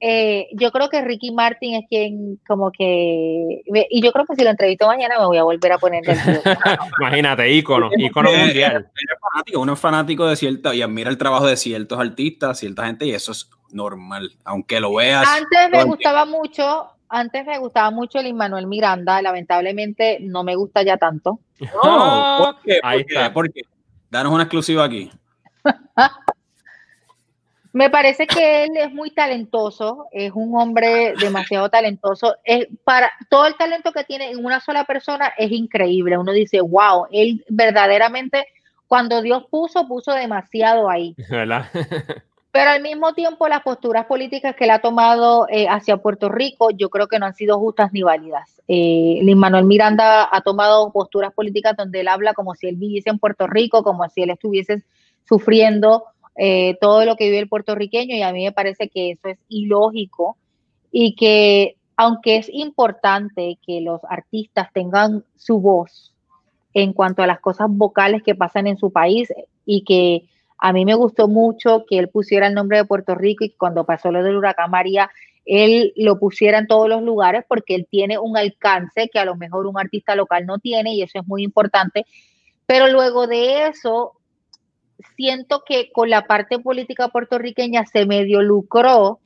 eh, yo creo que Ricky Martin es quien como que y yo creo que si lo entrevisto mañana me voy a volver a poner [laughs] imagínate ícono ícono mundial fanático, uno es fanático de cierta y admira el trabajo de ciertos artistas cierta gente y eso es normal aunque lo veas antes me gustaba mucho antes me gustaba mucho el Manuel Miranda lamentablemente no me gusta ya tanto no, [laughs] ¿por qué? ¿Por qué? ¿Por qué? danos una exclusiva aquí [laughs] Me parece que él es muy talentoso, es un hombre demasiado talentoso. Es para todo el talento que tiene en una sola persona es increíble. Uno dice, wow, él verdaderamente cuando Dios puso, puso demasiado ahí. [laughs] ¿Verdad? Pero al mismo tiempo las posturas políticas que él ha tomado eh, hacia Puerto Rico, yo creo que no han sido justas ni válidas. Eh, Lin Manuel Miranda ha tomado posturas políticas donde él habla como si él viviese en Puerto Rico, como si él estuviese sufriendo eh, todo lo que vive el puertorriqueño y a mí me parece que eso es ilógico y que aunque es importante que los artistas tengan su voz en cuanto a las cosas vocales que pasan en su país y que a mí me gustó mucho que él pusiera el nombre de Puerto Rico y cuando pasó lo del huracán María, él lo pusiera en todos los lugares porque él tiene un alcance que a lo mejor un artista local no tiene y eso es muy importante. Pero luego de eso, siento que con la parte política puertorriqueña se medio lucró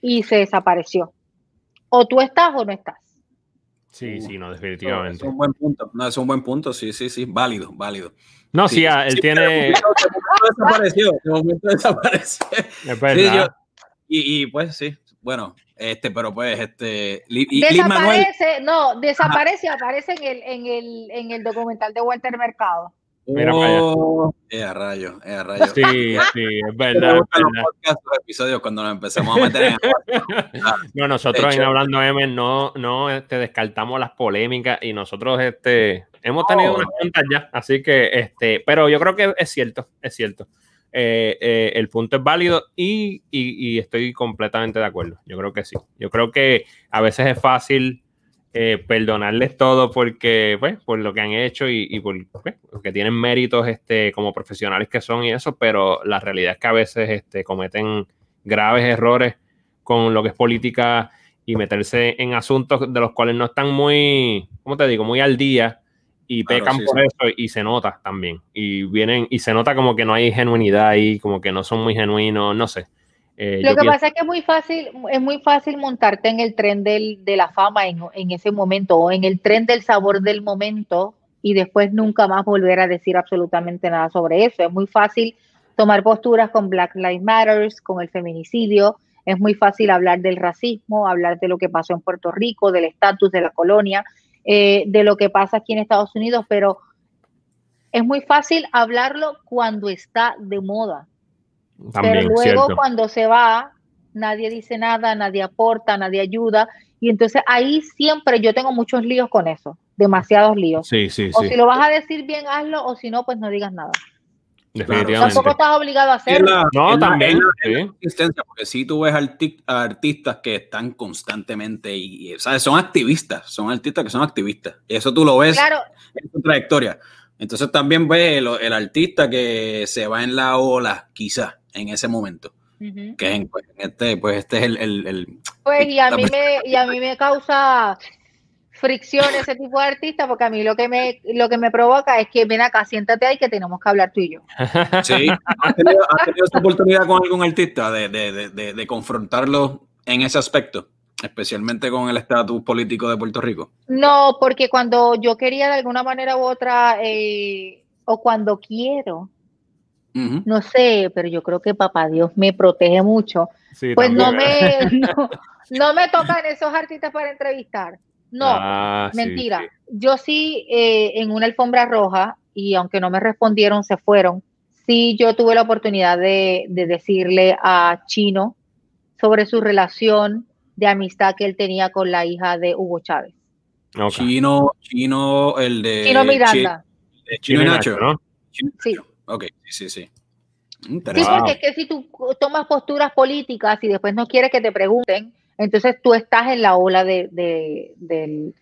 y se desapareció. O tú estás o no estás. Sí, sí, no, definitivamente. Es un buen punto, no, es un buen punto, sí, sí, sí, válido, válido. No, sí, sí él sí, tiene... Desapareció, de momento [laughs] desapareció. Es verdad. Yo, y, y, pues sí, bueno, este, pero pues, este... Y, desaparece, no, desaparece, Ajá. aparece en el, en, el, en el documental de Walter Mercado. Mira oh, eh, a rayo, eh, a rayo. Sí, sí, es verdad. Es verdad. Los episodios cuando nos empezamos a meter en. [laughs] no, nosotros en Hablando M no, no este, descartamos las polémicas y nosotros este, hemos tenido oh, unas cuantas ya, así que, este, pero yo creo que es cierto, es cierto. Eh, eh, el punto es válido y, y, y estoy completamente de acuerdo. Yo creo que sí. Yo creo que a veces es fácil eh, perdonarles todo porque, pues, por lo que han hecho y, y por, pues, porque tienen méritos este, como profesionales que son y eso, pero la realidad es que a veces este, cometen graves errores con lo que es política y meterse en asuntos de los cuales no están muy, ¿cómo te digo?, muy al día y claro, pecan sí, por sí. eso y se nota también. Y vienen, y se nota como que no hay genuinidad ahí, como que no son muy genuinos, no sé. Eh, Lo que pienso... pasa es que es muy fácil, es muy fácil montarte en el tren del, de la fama en, en, ese momento o en el tren del sabor del momento y después nunca más volver a decir absolutamente nada sobre eso. Es muy fácil tomar posturas con Black Lives Matter, con el feminicidio. Es muy fácil hablar del racismo, hablar de lo que pasó en Puerto Rico, del estatus de la colonia, eh, de lo que pasa aquí en Estados Unidos, pero es muy fácil hablarlo cuando está de moda también, Pero luego cierto. cuando se va, nadie dice nada, nadie aporta, nadie ayuda. Y entonces ahí siempre yo tengo muchos líos con eso, demasiados líos. Sí, sí, o sí. si lo vas a decir bien, hazlo, o si no, pues no digas nada. Definitivamente. Tampoco estás obligado a hacerlo. la- No, la- también, la- sí. la consistencia, porque si tú ves arti- artistas que están constantemente y, y, ¿sabes? son activistas, son artistas que son activistas. Y eso tú lo ves Claro, en su trayectoria. Entonces también ves el, el artista que se va en la ola, quizás, en ese momento. Que en, pues, en este, pues este es el, el- el- Pues y a mí me, y a mí me causa fricción ese tipo de artista porque a mí lo que me lo que me provoca es que ven acá, siéntate ahí que tenemos que hablar tú y yo. Sí, ¿has tenido, has tenido esa oportunidad con algún artista de, de, de, de, de confrontarlo en ese aspecto? Especialmente con el estatus político de Puerto Rico. No, porque cuando yo quería de alguna manera u otra eh, o cuando quiero, No sé, pero yo creo que papá Dios me protege mucho. Sí, Pues no me [laughs] no, no me tocan esos artistas para entrevistar. No, Ah, Mentira. sí. Yo sí, eh, en una alfombra roja, y aunque no me respondieron, se fueron. Sí, yo tuve la oportunidad de, de decirle a Chino sobre su relación de amistad que él tenía con la hija de Hugo Chávez. Chino, Chino, el de. Chino Miranda. Chino y Nacho. ¿no? Chino Sí. Ok, sí, sí, sí. Porque es que si tú tomas posturas políticas y después no quieres que te pregunten, entonces tú estás en la ola de, de- del...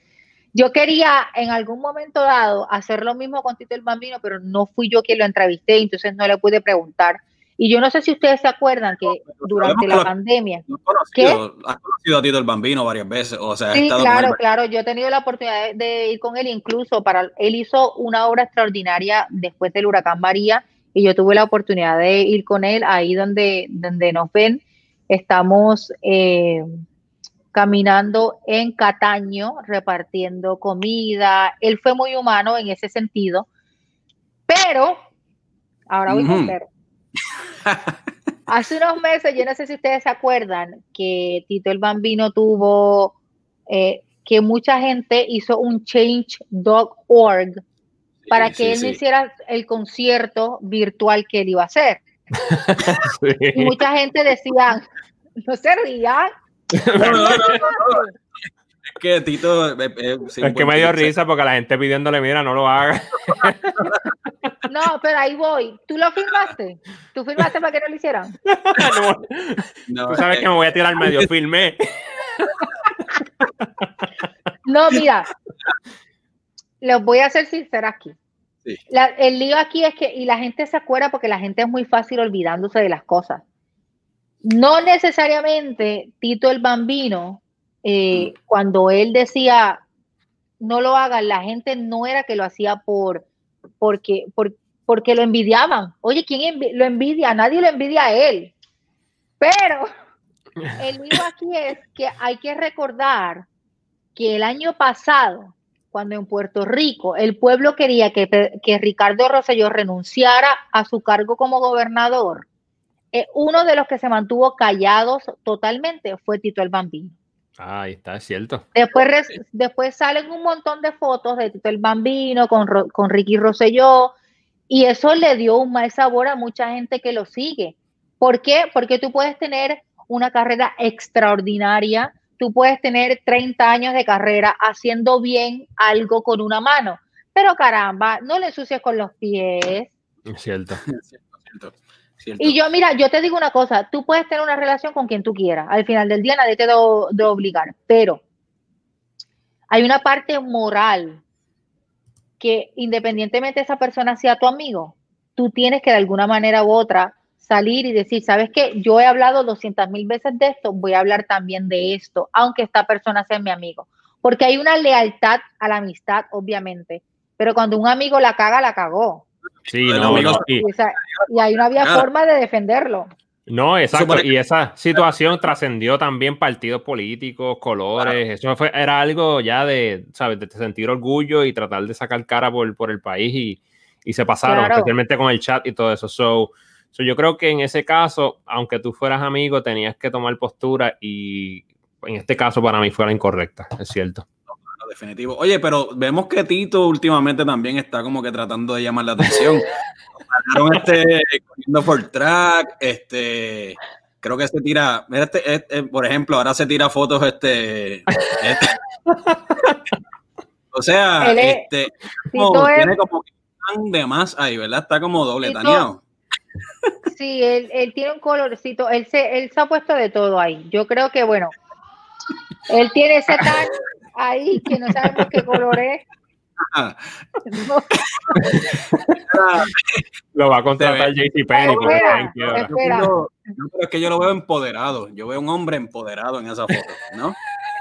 Yo quería en algún momento dado hacer lo mismo con Tito el Bambino, pero no fui yo quien lo entrevisté, entonces no le pude preguntar. Y yo no sé si ustedes se acuerdan que durante la pandemia, ¿No has conocido, has conocido a Tito el Bambino varias veces. O sea, Sí, con claro, claro. Yo he tenido la oportunidad de, de ir con él, incluso para él hizo una obra extraordinaria después del huracán María y yo tuve la oportunidad de ir con él ahí donde, donde nos ven. Estamos eh, caminando en Cataño, repartiendo comida. Él fue muy humano en ese sentido, pero ahora voy con Ujú. pero. Hace unos meses, yo no sé si ustedes se acuerdan, que Tito el Bambino tuvo, eh, que mucha gente hizo un change.org para que Sí, él sí. hiciera el concierto virtual que él iba a hacer. [laughs] Y mucha gente decía, no se rían. [laughs] No, no, no, que Tito. eh, eh, sí, Es que me dio risa porque la gente pidiéndole, mira, no lo haga. No, pero ahí voy. ¿Tú lo filmaste? ¿Tú filmaste para que no lo hicieran? [laughs] No, No, Tú sabes eh, que me voy a tirar medio, filmé. No, mira, los voy a ser sincera aquí. Sí. La- el lío aquí es que, y la gente se acuerda porque la gente es muy fácil olvidándose de las cosas. No necesariamente Tito el Bambino, eh, cuando él decía no lo hagan, la gente no era que lo hacía por porque, por, porque lo envidiaban. Oye, ¿quién envi- lo envidia? Nadie lo envidia a él. Pero [laughs] el lío aquí es que hay que recordar que el año pasado, cuando en Puerto Rico el pueblo quería que, que Ricardo Rosselló renunciara a su cargo como gobernador, eh, uno de los que se mantuvo callados totalmente fue Tito el Bambino. Ah, ahí está, es cierto. Después, después salen un montón de fotos de Tito el Bambino con, con Ricky Rosselló y eso le dio un mal sabor a mucha gente que lo sigue. ¿Por qué? Porque tú puedes tener una carrera extraordinaria, tú puedes tener 30 años de carrera haciendo bien algo con una mano, pero caramba, no le ensucies con los pies. Es cierto. [laughs] Cierto, cierto, Y yo, mira, yo te digo una cosa, tú puedes tener una relación con quien tú quieras, al final del día nadie te do- obligar, pero hay una parte moral que independientemente de esa persona sea tu amigo, tú tienes que de alguna manera u otra salir y decir, ¿sabes qué? Yo he hablado 200 mil veces de esto, voy a hablar también de esto, aunque esta persona sea mi amigo. Porque hay una lealtad a la amistad, obviamente, pero cuando un amigo la caga, la cagó. Sí, no, y- Y, esa- y ahí no había Claro. forma de defenderlo. No, exacto. Y esa situación trascendió también partidos políticos, colores. Eso fue, era algo ya de, ¿sabes? De sentir orgullo y tratar de sacar cara por, por el país y, y se pasaron, Claro. especialmente con el chat y todo eso. So, so yo creo que en ese caso, aunque tú fueras amigo, tenías que tomar postura y en este caso para mí fue la incorrecta, es cierto. Definitivo. Oye, pero vemos que Tito últimamente también está como que tratando de llamar la atención. Este corriendo por track, este creo que se tira, mira este, este, por ejemplo, ahora se tira fotos este, este. o sea, Él es- este Tito como- es- tiene como que tan de más ahí, ¿verdad? Está como doble Tito- taneado. Sí, él, él tiene un colorcito, él se, él se ha puesto de todo ahí. Yo creo que, bueno, él tiene ese tan ahí que no sabemos qué color es. No. Lo va a contratar JC Penny. Espera, espera. No, pero es que yo lo veo empoderado. Yo veo un hombre empoderado en esa foto, ¿no?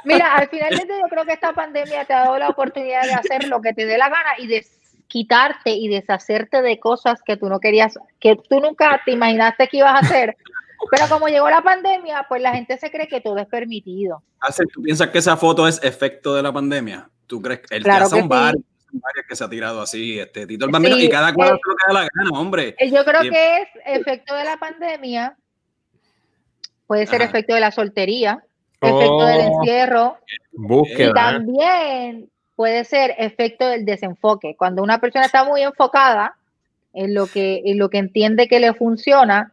Mira, al final de todo, yo creo que esta pandemia te ha dado la oportunidad de hacer lo que te dé la gana y de quitarte y deshacerte de cosas que tú no querías, que tú nunca te imaginaste que ibas a hacer. Pero como llegó la pandemia, pues la gente se cree que todo es permitido. ¿Tú piensas que esa foto es efecto de la pandemia? ¿Tú crees que él Claro son que sí. varios, son varios que se ha tirado así, este Tito el Bambino, Sí, y cada cual eh, lo que da la gana, hombre. Eh, Yo creo Bien. que es efecto de la pandemia, puede ser Ajá. efecto de la soltería, efecto del Oh. encierro y Búsqueda. también puede ser efecto del desenfoque. Cuando una persona está muy enfocada en lo que, en lo que entiende que le funciona,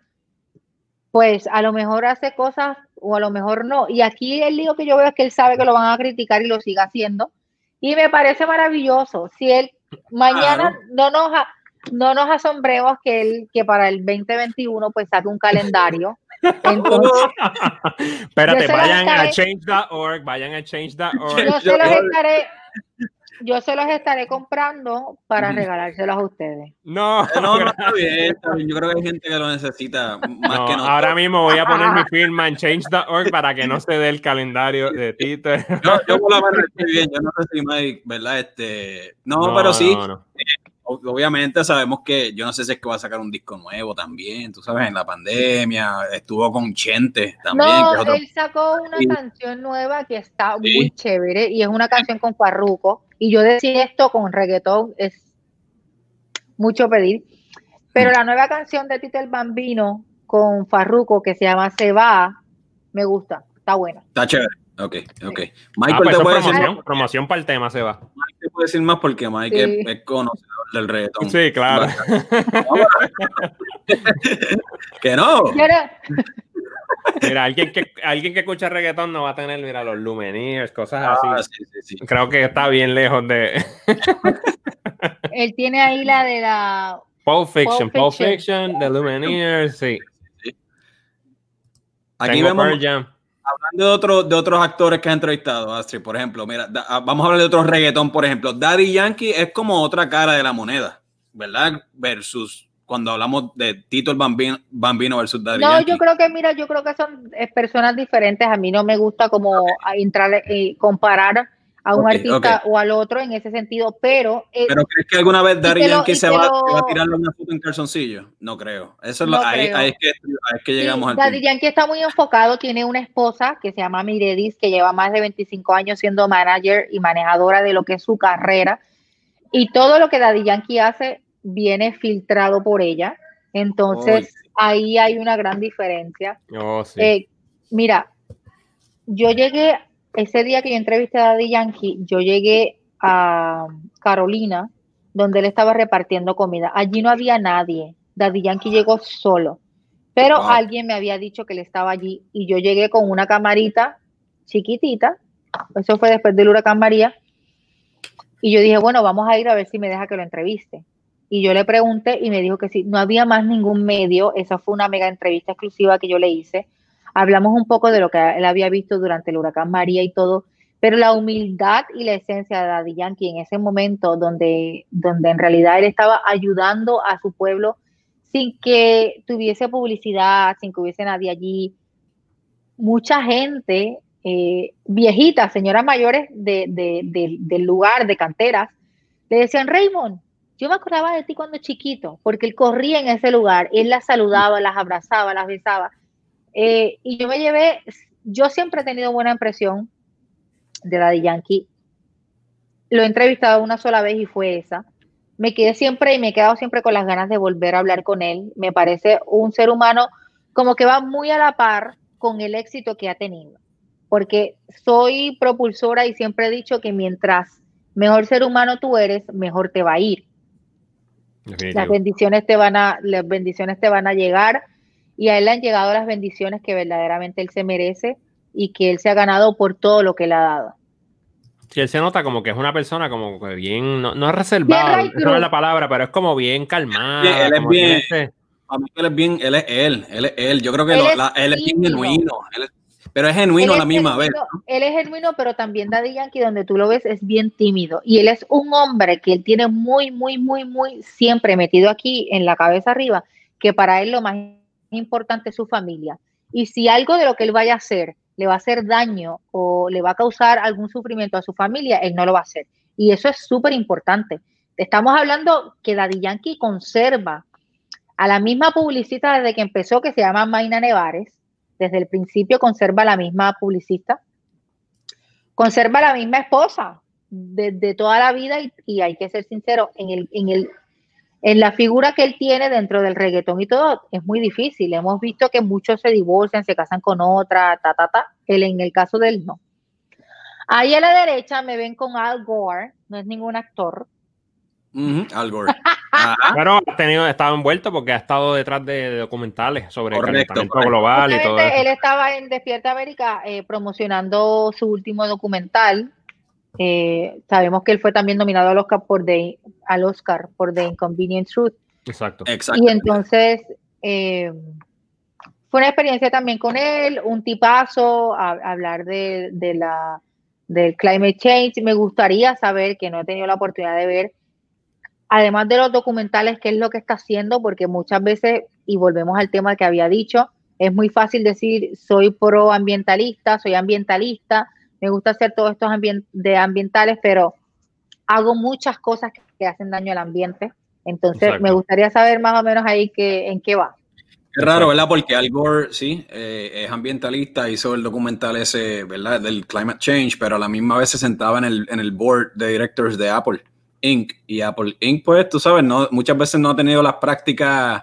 pues a lo mejor hace cosas o a lo mejor no. Y aquí el lío que yo veo es que él sabe que lo van a criticar y lo sigue haciendo. Y me parece maravilloso. Si él mañana no nos, a- no nos asombremos que él que para el 2021 pues saque un calendario. [laughs] Entonces, Espérate, vayan a change.org, vayan a change.org. yo se los estaré, yo se los estaré comprando para regalárselos a ustedes. No, Eh, No, no, [laughs] está bien. Yo creo que hay gente que lo necesita más no, que nosotros. ahora mismo voy a poner mi [laughs] firma en change.org para que no se dé el calendario de [laughs] Tito. Yo, yo por la mano estoy bien, yo no sé si Mike, ¿verdad? Este, no, pero sí, no, no. o- obviamente sabemos que yo no sé si es que va a sacar un disco nuevo también, tú sabes, en la pandemia, estuvo con Chente también, que es No, otro- él sacó una Sí. canción nueva que está Sí. muy chévere y es una canción con Farruko. Y yo decía esto con reggaetón es mucho pedir. Pero Mm. la nueva canción de Tito el Bambino con Farruko que se llama Se va, me gusta, está buena. está chévere. Ok, ok. Ah, Michael pues te, eso puede es decir, promoción, promoción para el tema se va. Mike te puede decir más porque Mike Sí. es, es conocedor del reggaetón. Sí, claro. [laughs] [laughs] Que no. Mira, alguien que, alguien que escucha reggaetón no va a tener, mira, los Lumineers, cosas Ah, así. sí, sí, sí. Creo que está bien lejos de [laughs] él tiene ahí la de la Pulp Fiction. Pulp Pulp Fiction. The Lumineers, sí. Aquí Tengo vemos, hablando de, otro- de otros actores que ha entrevistado, Astrid, por ejemplo, mira, da- ah, vamos a hablar de otros reggaetón, por ejemplo. Daddy Yankee es como otra cara de la moneda, ¿verdad? Versus cuando hablamos de Tito el Bambino, Bambino versus Daddy No, Yankee. yo creo que, mira, yo creo que son eh, personas diferentes. A mí no me gusta como a entrar y comparar a un artista o al otro en ese sentido, pero, eh, ¿Pero crees que alguna vez Daddy Yankee se va, lo- se va a tirar una foto en calzoncillo? No creo. Eso es lo- ahí, es que, ahí es que sí, llegamos al Daddy punto. Yankee está muy enfocado, tiene una esposa que se llama Miredis, que lleva más de 25 años siendo manager y manejadora de lo que es su carrera, y todo lo que Daddy Yankee hace viene filtrado por ella, entonces ahí hay una gran diferencia. Oh, sí. Eh, mira, yo llegué, ese día que yo entrevisté a Daddy Yankee, yo llegué a Carolina, donde él estaba repartiendo comida. Allí no había nadie. Daddy Yankee llegó solo. Pero Wow. alguien me había dicho que él estaba allí y yo llegué con una camarita chiquitita. Eso fue después del huracán María. Y yo dije, bueno, vamos a ir a ver si me deja que lo entreviste. Y yo le pregunté y me dijo que sí, no había más ningún medio. Esa fue una mega entrevista exclusiva que yo le hice. Hablamos un poco de lo que él había visto durante el huracán María y todo, pero la humildad y la esencia de Daddy Yankee en ese momento donde, donde en realidad él estaba ayudando a su pueblo sin que tuviese publicidad, sin que hubiese nadie allí. Mucha gente, eh, viejitas, señoras mayores de, de- de- del lugar, de canteras, le decían, Raymond, yo me acordaba de ti cuando chiquito, porque él corría en ese lugar, él las saludaba, las abrazaba, las besaba. Eh, y yo me llevé, yo siempre he tenido buena impresión de Daddy Yankee. Lo he entrevistado una sola vez y fue esa. Me quedé siempre y me he quedado siempre con las ganas de volver a hablar con él. Me parece un ser humano como que va muy a la par con el éxito que ha tenido. Porque soy propulsora y siempre he dicho que mientras mejor ser humano tú eres, mejor te va a ir. Las Definitivo. bendiciones te van a, las bendiciones te van a llegar y a él le han llegado las bendiciones que verdaderamente él se merece y que él se ha ganado por todo lo que le ha dado. Sí, él se nota como que es una persona como que bien, no, no es esa no Cruz. es la palabra, pero es como bien calmada. Bien, él es bien- ese- a mí él es bien, él es él, él es él. Yo creo que él, es, bien genuino. Pero es genuino la misma vez. Él es genuino, pero también Daddy Yankee, donde tú lo ves, es bien tímido. Y él es un hombre que él tiene muy, muy, muy, muy siempre metido aquí en la cabeza arriba, que para él lo más importante es su familia. Y si algo de lo que él vaya a hacer le va a hacer daño o le va a causar algún sufrimiento a su familia, él no lo va a hacer. Y eso es súper importante. Estamos hablando que Daddy Yankee conserva a la misma publicista desde que empezó, que se llama Maina Nevares. Desde el principio conserva la misma publicista. Conserva la misma esposa desde toda la vida y, hay que ser sincero, en, el, en, el, en la figura que él tiene dentro del reggaetón y todo, es muy difícil. Hemos visto que muchos se divorcian, se casan con otra, ta, ta, ta. Él, en el caso de él, no. Ahí a la derecha me ven con Al Gore, no es ningún actor. Al Gore. [laughs] Pero ha tenido, estado envuelto porque ha estado detrás de, documentales sobre el calentamiento global y todo eso. Él estaba en Despierta América eh, promocionando su último documental. Eh, sabemos que él fue también nominado al Oscar por The, al Oscar por The Inconvenient Truth. Exacto. Y entonces eh, fue una experiencia también con él, un tipazo, a, hablar de, de la del climate change. Me gustaría saber, que no he tenido la oportunidad de ver, además de los documentales, qué es lo que está haciendo, porque muchas veces, y volvemos al tema que había dicho, es muy fácil decir, soy proambientalista, soy ambientalista, me gusta hacer todos estos de ambientales, pero hago muchas cosas que, hacen daño al ambiente. Entonces, me gustaría saber más o menos ahí que, en qué va. Es raro, ¿verdad? Porque Al Gore, sí, eh, es ambientalista, hizo el documental ese, ¿verdad? Del climate change, pero a la misma vez se sentaba en el, en el board de directors de Apple. Inc. Y Apple Inc., pues tú sabes, no, muchas veces no ha tenido las prácticas,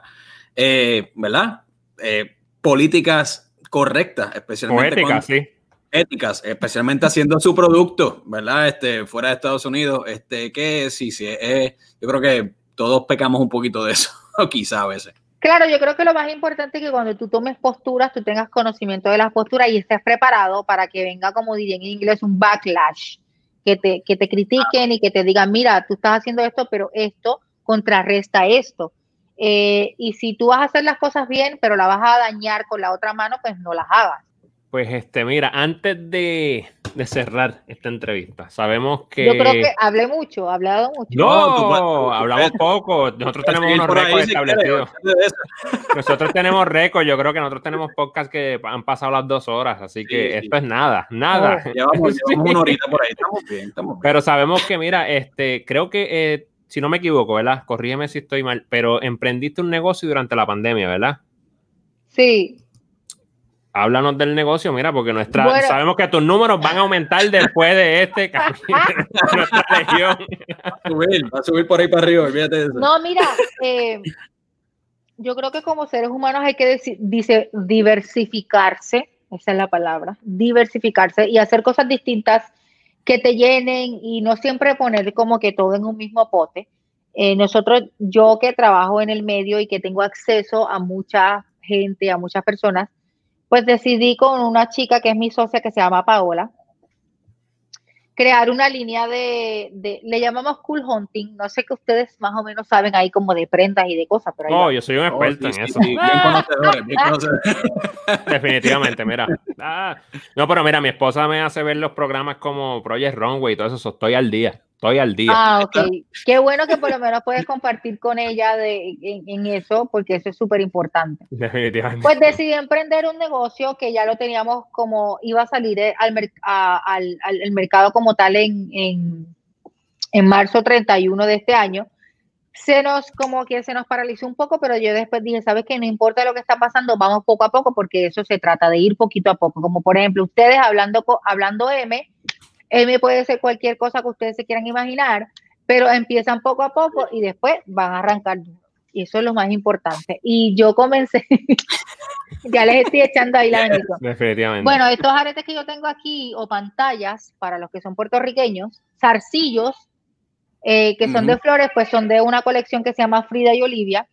eh, ¿verdad? Eh, políticas correctas, especialmente. éticas, sí. Éticas, especialmente haciendo su producto, ¿verdad? Este, fuera de Estados Unidos, este, que sí, sí, es, yo creo que todos pecamos un poquito de eso, [laughs] quizá a veces. Claro, yo creo que lo más importante es que cuando tú tomes posturas, tú tengas conocimiento de las posturas y estés preparado para que venga, como diría en inglés, un backlash que te, que te critiquen y que te digan, mira, tú estás haciendo esto, pero esto contrarresta esto. Eh, y si tú vas a hacer las cosas bien, pero la vas a dañar con la otra mano, pues no las hagas. Pues este, mira, antes de, cerrar esta entrevista, sabemos que. Yo creo que hablé mucho, he hablado mucho. No, hablamos poco. Nosotros tenemos unos récords establecidos. [laughs] nosotros tenemos récords. Yo creo que nosotros tenemos podcasts que han pasado las dos horas, así que esto es nada, nada. Llevamos, [laughs] una horita por ahí, estamos bien, estamos bien. Pero sabemos que, mira, este, creo que, eh, si no me equivoco, ¿verdad? Corrígeme si estoy mal, pero emprendiste un negocio durante la pandemia, ¿verdad? Sí háblanos del negocio, mira, porque nuestra, sabemos que tus números van a aumentar después de este [laughs] nuestra región. Va a subir por ahí para arriba, olvídate de eso. No, mira, eh, yo creo que como seres humanos hay que dice, diversificarse, esa es la palabra, diversificarse y hacer cosas distintas que te llenen y no siempre poner como que todo en un mismo pote. Eh, nosotros, yo que trabajo en el medio y que tengo acceso a mucha gente, a muchas personas, pues decidí con una chica que es mi socia que se llama Paola, crear una línea de, le llamamos cool hunting, no sé que ustedes más o menos saben ahí como de prendas y de cosas, pero No, yo soy un oh, experto en eso. bien conocedores, bien [laughs] conocedores. Definitivamente, mira. Ah, no, pero mira, mi esposa me hace ver los programas como Project Runway y todo eso, estoy al día. Estoy al día. Ah, ok. [laughs] Qué bueno que por lo menos puedes compartir con ella de, en, eso, porque eso es súper importante. Pues decidí emprender un negocio que ya lo teníamos como, iba a salir eh, al, al, mercado como tal en, en, en, marzo 31 de este año. Se nos, como que se nos paralizó un poco, pero yo después dije, ¿sabes qué? No importa lo que está pasando, vamos poco a poco, porque eso se trata de ir poquito a poco. Como por ejemplo, ustedes hablando, hablando M, M puede ser cualquier cosa que ustedes se quieran imaginar, pero empiezan poco a poco y después van a arrancar Y eso es lo más importante. Y yo comencé, [laughs] ya les estoy echando ahí la bendición. [laughs] Definitivamente. Bueno, estos aretes que yo tengo aquí, o pantallas, para los que son puertorriqueños, zarcillos, eh, que son de flores, pues son de una colección que se llama Frida y Olivia,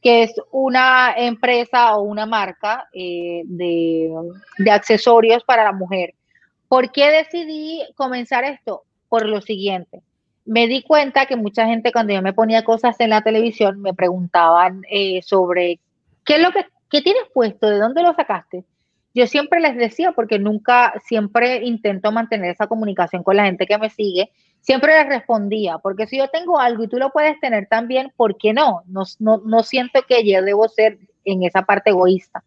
que es una empresa o una marca eh, de, de accesorios para la mujer. ¿Por qué decidí comenzar esto? Por lo siguiente. me di cuenta que mucha gente cuando yo me ponía cosas en la televisión me preguntaban eh, sobre qué es lo que tienes puesto, de dónde lo sacaste. Yo siempre les decía, porque nunca, siempre intento mantener esa comunicación con la gente que me sigue, siempre les respondía, porque si yo tengo algo y tú lo puedes tener también, ¿por qué no? No, no, no siento que yo debo ser en esa parte egoísta.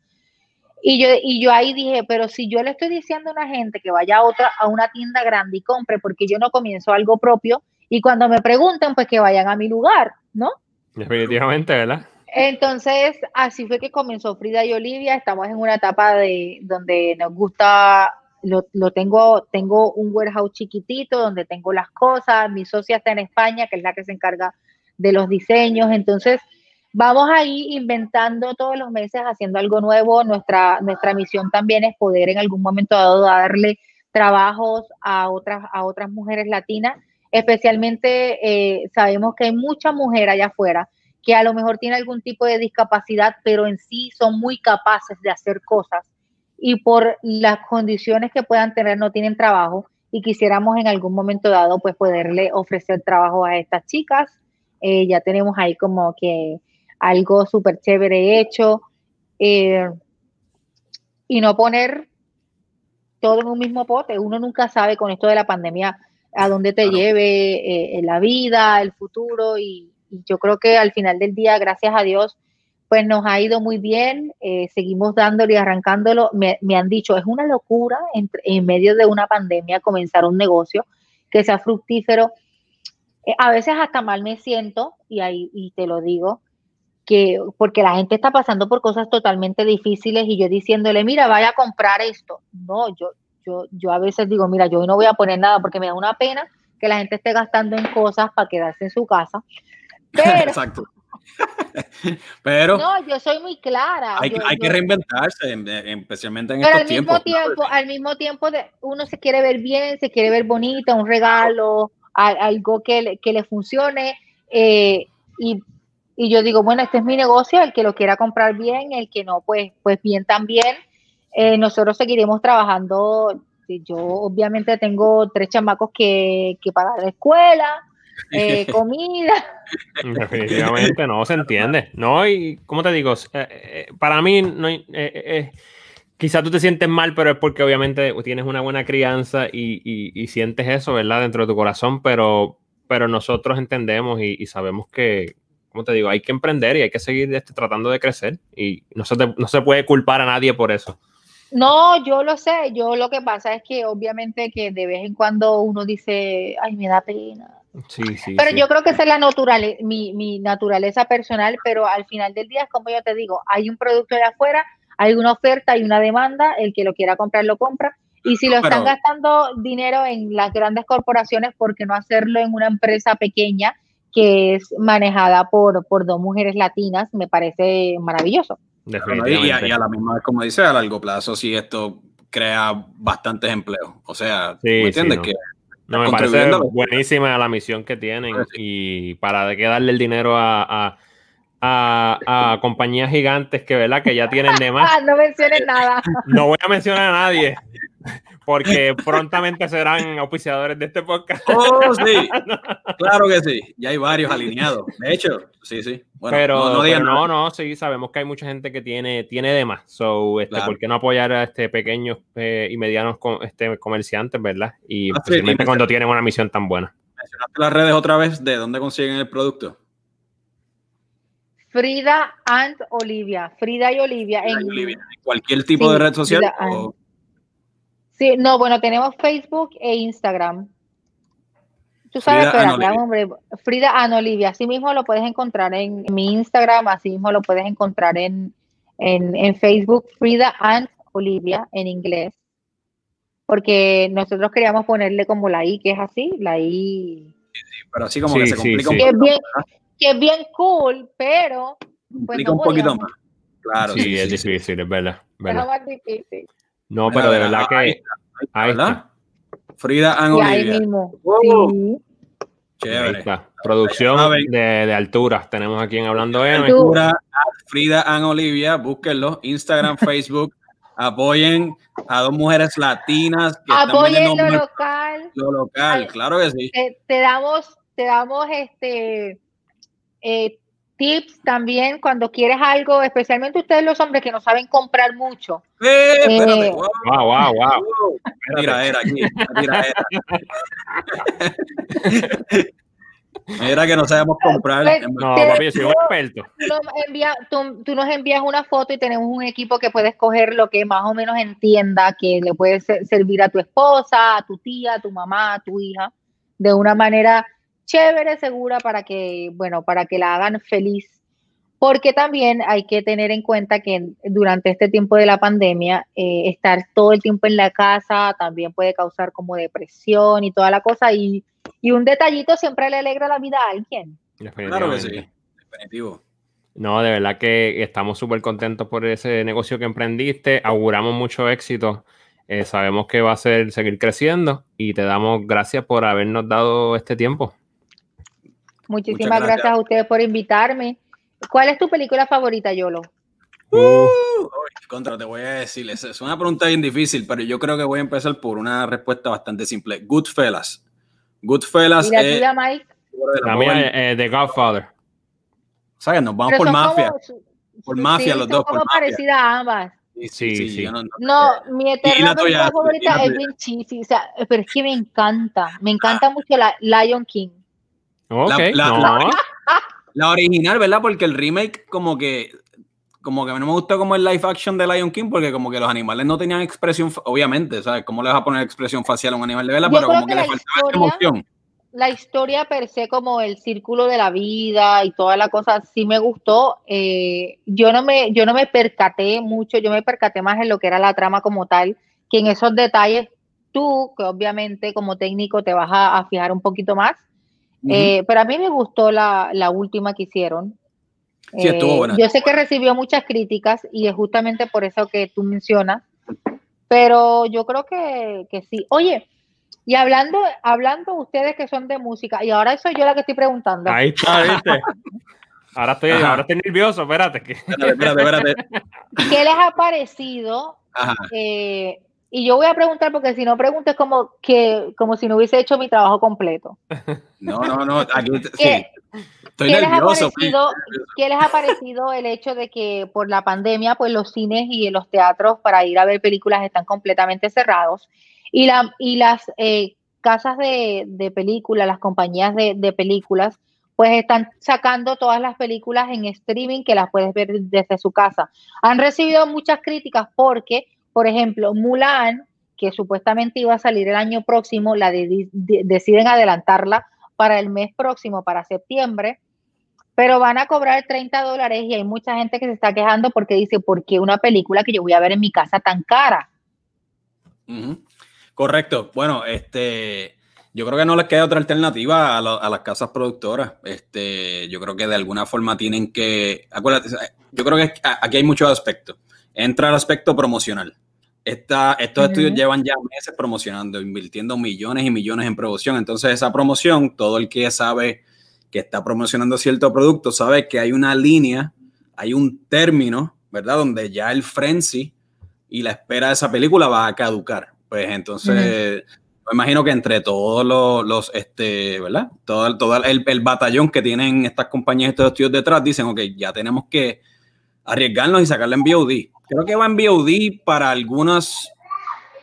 Y yo, y yo ahí dije, pero si yo le estoy diciendo a una gente que vaya a otra, a una tienda grande y compre, porque yo no comienzo algo propio, y cuando me pregunten, pues que vayan a mi lugar, ¿no? Definitivamente, ¿verdad? Entonces, así fue que comenzó Frida y Olivia. Estamos en una etapa de donde nos gusta, lo, lo, tengo, tengo un warehouse chiquitito donde tengo las cosas. Mi socia está en España, que es la que se encarga de los diseños. Entonces, vamos ahí inventando todos los meses, haciendo algo nuevo. Nuestra, nuestra misión también es poder en algún momento dado darle trabajos a otras, a otras mujeres latinas especialmente eh, sabemos que hay mucha mujer allá afuera que a lo mejor tiene algún tipo de discapacidad, pero en sí son muy capaces de hacer cosas y por las condiciones que puedan tener no tienen trabajo y quisiéramos en algún momento dado pues poderle ofrecer trabajo a estas chicas. Eh, ya tenemos ahí como que algo súper chévere hecho eh, y no poner todo en un mismo pote. Uno nunca sabe con esto de la pandemia a dónde te lleve eh, la vida, el futuro y, yo creo que al final del día, gracias a Dios, pues nos ha ido muy bien, eh, seguimos dándolo y arrancándolo. Me, han dicho, es una locura en medio de una pandemia comenzar un negocio que sea fructífero. Eh, a veces hasta mal me siento, y ahí y te lo digo, que porque la gente está pasando por cosas totalmente difíciles y yo diciéndole, mira, vaya a comprar esto. No, yo, yo, yo a veces digo, mira, yo no voy a poner nada porque me da una pena que la gente esté gastando en cosas para quedarse en su casa. [laughs] Pero, Exacto. [laughs] pero no, yo soy muy clara. Hay, hay que reinventarse, especialmente en pero estos al mismo tiempo, al mismo tiempo de, uno se quiere ver bien, se quiere ver bonita, un regalo, algo que le, que le funcione. Eh, y, y, yo digo, bueno, este es mi negocio, el que lo quiera comprar bien, el que no, pues, pues bien también. Eh, nosotros seguiremos trabajando. Yo obviamente tengo tres chamacos que, que pagar la escuela, eh, [laughs] comida. Definitivamente no se entiende. No, y como te digo, eh, para mí no quizás tú te sientes mal, pero es porque obviamente tienes una buena crianza y, sientes eso, ¿verdad? Dentro de tu corazón, pero, pero nosotros entendemos y, sabemos que, como te digo, hay que emprender y hay que seguir este, tratando de crecer y no se, no se puede culpar a nadie por eso. No, yo lo sé, yo lo que pasa es que obviamente que de vez en cuando uno dice, ay, me da pena. Sí, sí. Pero yo creo que esa es la naturaleza, mi, mi, naturaleza personal, pero al final del día es como yo te digo, hay un producto de afuera, hay una oferta, hay una demanda, el que lo quiera comprar lo compra. Y si lo están gastando dinero en las grandes corporaciones, ¿por qué no hacerlo en una empresa pequeña que es manejada por, por dos mujeres latinas? Me parece maravilloso. Y a, la misma vez, como dice, a largo plazo, sí esto crea bastantes empleos. O sea, ¿me entiendes? Que no, me parece buenísima la misión que tienen y para de qué darle el dinero a, a, compañías gigantes que, ¿verdad? que ya tienen de más. [laughs] no menciones nada. No voy a mencionar a nadie [laughs] porque prontamente serán auspiciadores de este podcast. Oh, sí, [laughs] claro que sí, ya hay varios alineados. De hecho, sí, sí. Bueno, pero, no, no, sí, sabemos que hay mucha gente que tiene, tiene de más. So, este, ¿por qué no apoyar a este pequeños eh, y medianos este, comerciantes, verdad? Y ah, especialmente cuando tienen una misión tan buena. ¿Mencionaste las redes otra vez de dónde consiguen el producto? Frida and Olivia. Frida y Olivia. en, cualquier tipo de red social. Sí, no, bueno, tenemos Facebook e Instagram. Tú sabes, Frida pero hombre, Frida An Olivia, así mismo lo puedes encontrar en mi Instagram, así mismo lo puedes encontrar en, en, Facebook, Frida An Olivia en inglés. Porque nosotros queríamos ponerle como la I, que es así, la I. Sí, pero así como que se complica un poco. Que es, bien, que es bien cool, pero. Pues complica un poquito más. Claro. Sí, es difícil, es verdad. Es más difícil. No, pero de verdad que. Ahí, está. Frida An Olivia. Ahí mismo. Sí. Chévere. Producción de, de, alturas. Tenemos aquí en Hablando M. Altura, Frida An Olivia, búsquenlo. Instagram, [laughs] Facebook. Apoyen a dos mujeres latinas. Que Apoyen lo local. Lo local, claro que sí. Te, damos te damos este eh, tips también cuando quieres algo, especialmente ustedes los hombres que no saben comprar mucho. Eh, espérate, Eh, wow, Wow, wow. Mira, era aquí. Mira, era. Mira que no sabemos comprar. Pues, No, Te- papi, yo soy un experto. tú, nos envía- tú- tú nos envías una foto y tenemos un equipo que puedes coger lo que más o menos entienda que le puede ser- servir a tu esposa, a tu tía, a tu mamá, a tu hija, de una manera chévere, segura, para que, bueno, para que la hagan feliz. Porque también hay que tener en cuenta que durante este tiempo de la pandemia, eh, estar todo el tiempo en la casa también puede causar como depresión y toda la cosa. Y, y un detallito siempre le alegra la vida a alguien. Claro que sí. Definitivo. No, de verdad que estamos súper contentos por ese negocio que emprendiste. Auguramos mucho éxito. Eh, sabemos que va a ser seguir creciendo y te damos gracias por habernos dado este tiempo. Muchísimas gracias. gracias. a ustedes por invitarme. ¿Cuál es tu película favorita, Yolo? Uh, Uy, contra, te voy a decir, es, una pregunta bien difícil, pero yo creo que voy a empezar por una respuesta bastante simple. Goodfellas. Goodfellas ¿Y la es... tuya, Mike? la mía es eh, The Godfather. ¿Sabes? Nos vamos Pero por son mafia. como- Por mafia sí, los son dos, por como parecidas a ambas. Sí, sí. no- no- No, mi eterna película ¿Y favorita es bien cheesy, o sea, pero es que me encanta, me Ah. encanta mucho la Lion King. La- no. la- La original, ¿verdad? Porque el remake como que como que a mí no me gustó como el live action de Lion King porque como que los animales no tenían expresión, obviamente, ¿sabes? ¿Cómo le vas a poner expresión facial a un animal de verdad? Yo Pero como que que le faltaba historia- emoción. La historia per se, como el círculo de la vida y toda la cosa, sí me gustó. Eh, yo no me, yo no me percaté mucho, yo me percaté más en lo que era la trama como tal, que en esos detalles tú, que obviamente como técnico te vas a, a fijar un poquito más. Eh, pero a mí me gustó la, la última que hicieron. Sí, estuvo Eh, Yo sé que recibió muchas críticas y es justamente por eso que tú mencionas, pero yo creo que, que sí. Oye, y hablando, hablando ustedes que son de música, y ahora soy yo la que estoy preguntando. Ahí está, ¿viste? [laughs] Ahora estoy, Ajá. ahora estoy nervioso, espérate. Que... Espérate, espérate, espérate. ¿Qué les ha parecido? Eh, y yo voy a preguntar porque si no pregunto es como que como si no hubiese hecho mi trabajo completo. [laughs] No, no, no. Aquí, sí. ¿Qué, Estoy ¿qué les ha nervioso. parecido, qué les ha parecido el hecho de que por la pandemia pues los cines y los teatros para ir a ver películas están completamente cerrados y, la, y las eh, casas de, de películas, las compañías de, de películas pues están sacando todas las películas en streaming que las puedes ver desde su casa. Han recibido muchas críticas porque, por ejemplo, Mulan, que supuestamente iba a salir el año próximo, la de- de- deciden adelantarla para el mes próximo, para septiembre, pero van a cobrar 30 dólares y hay mucha gente que se está quejando porque dice, ¿por qué una película que yo voy a ver en mi casa tan cara? Correcto. Bueno, este, yo creo que no les queda otra alternativa a, a las casas productoras. Este, yo creo que de alguna forma tienen que, acuérdate, yo creo que aquí hay muchos aspectos. Entra el aspecto promocional. Esta, estos estudios llevan ya meses promocionando, invirtiendo millones y millones en promoción. Entonces, esa promoción, todo el que sabe que está promocionando cierto producto sabe que hay una línea, hay un término, ¿verdad? Donde ya el frenzy y la espera de esa película va a caducar. Pues entonces, me imagino que entre todos los, los, este, ¿verdad? Todo, el- todo el, el batallón que tienen estas compañías, estos estudios detrás, dicen, ok, ya tenemos que arriesgarnos y sacarla en VOD. Creo que va en VOD para algunos,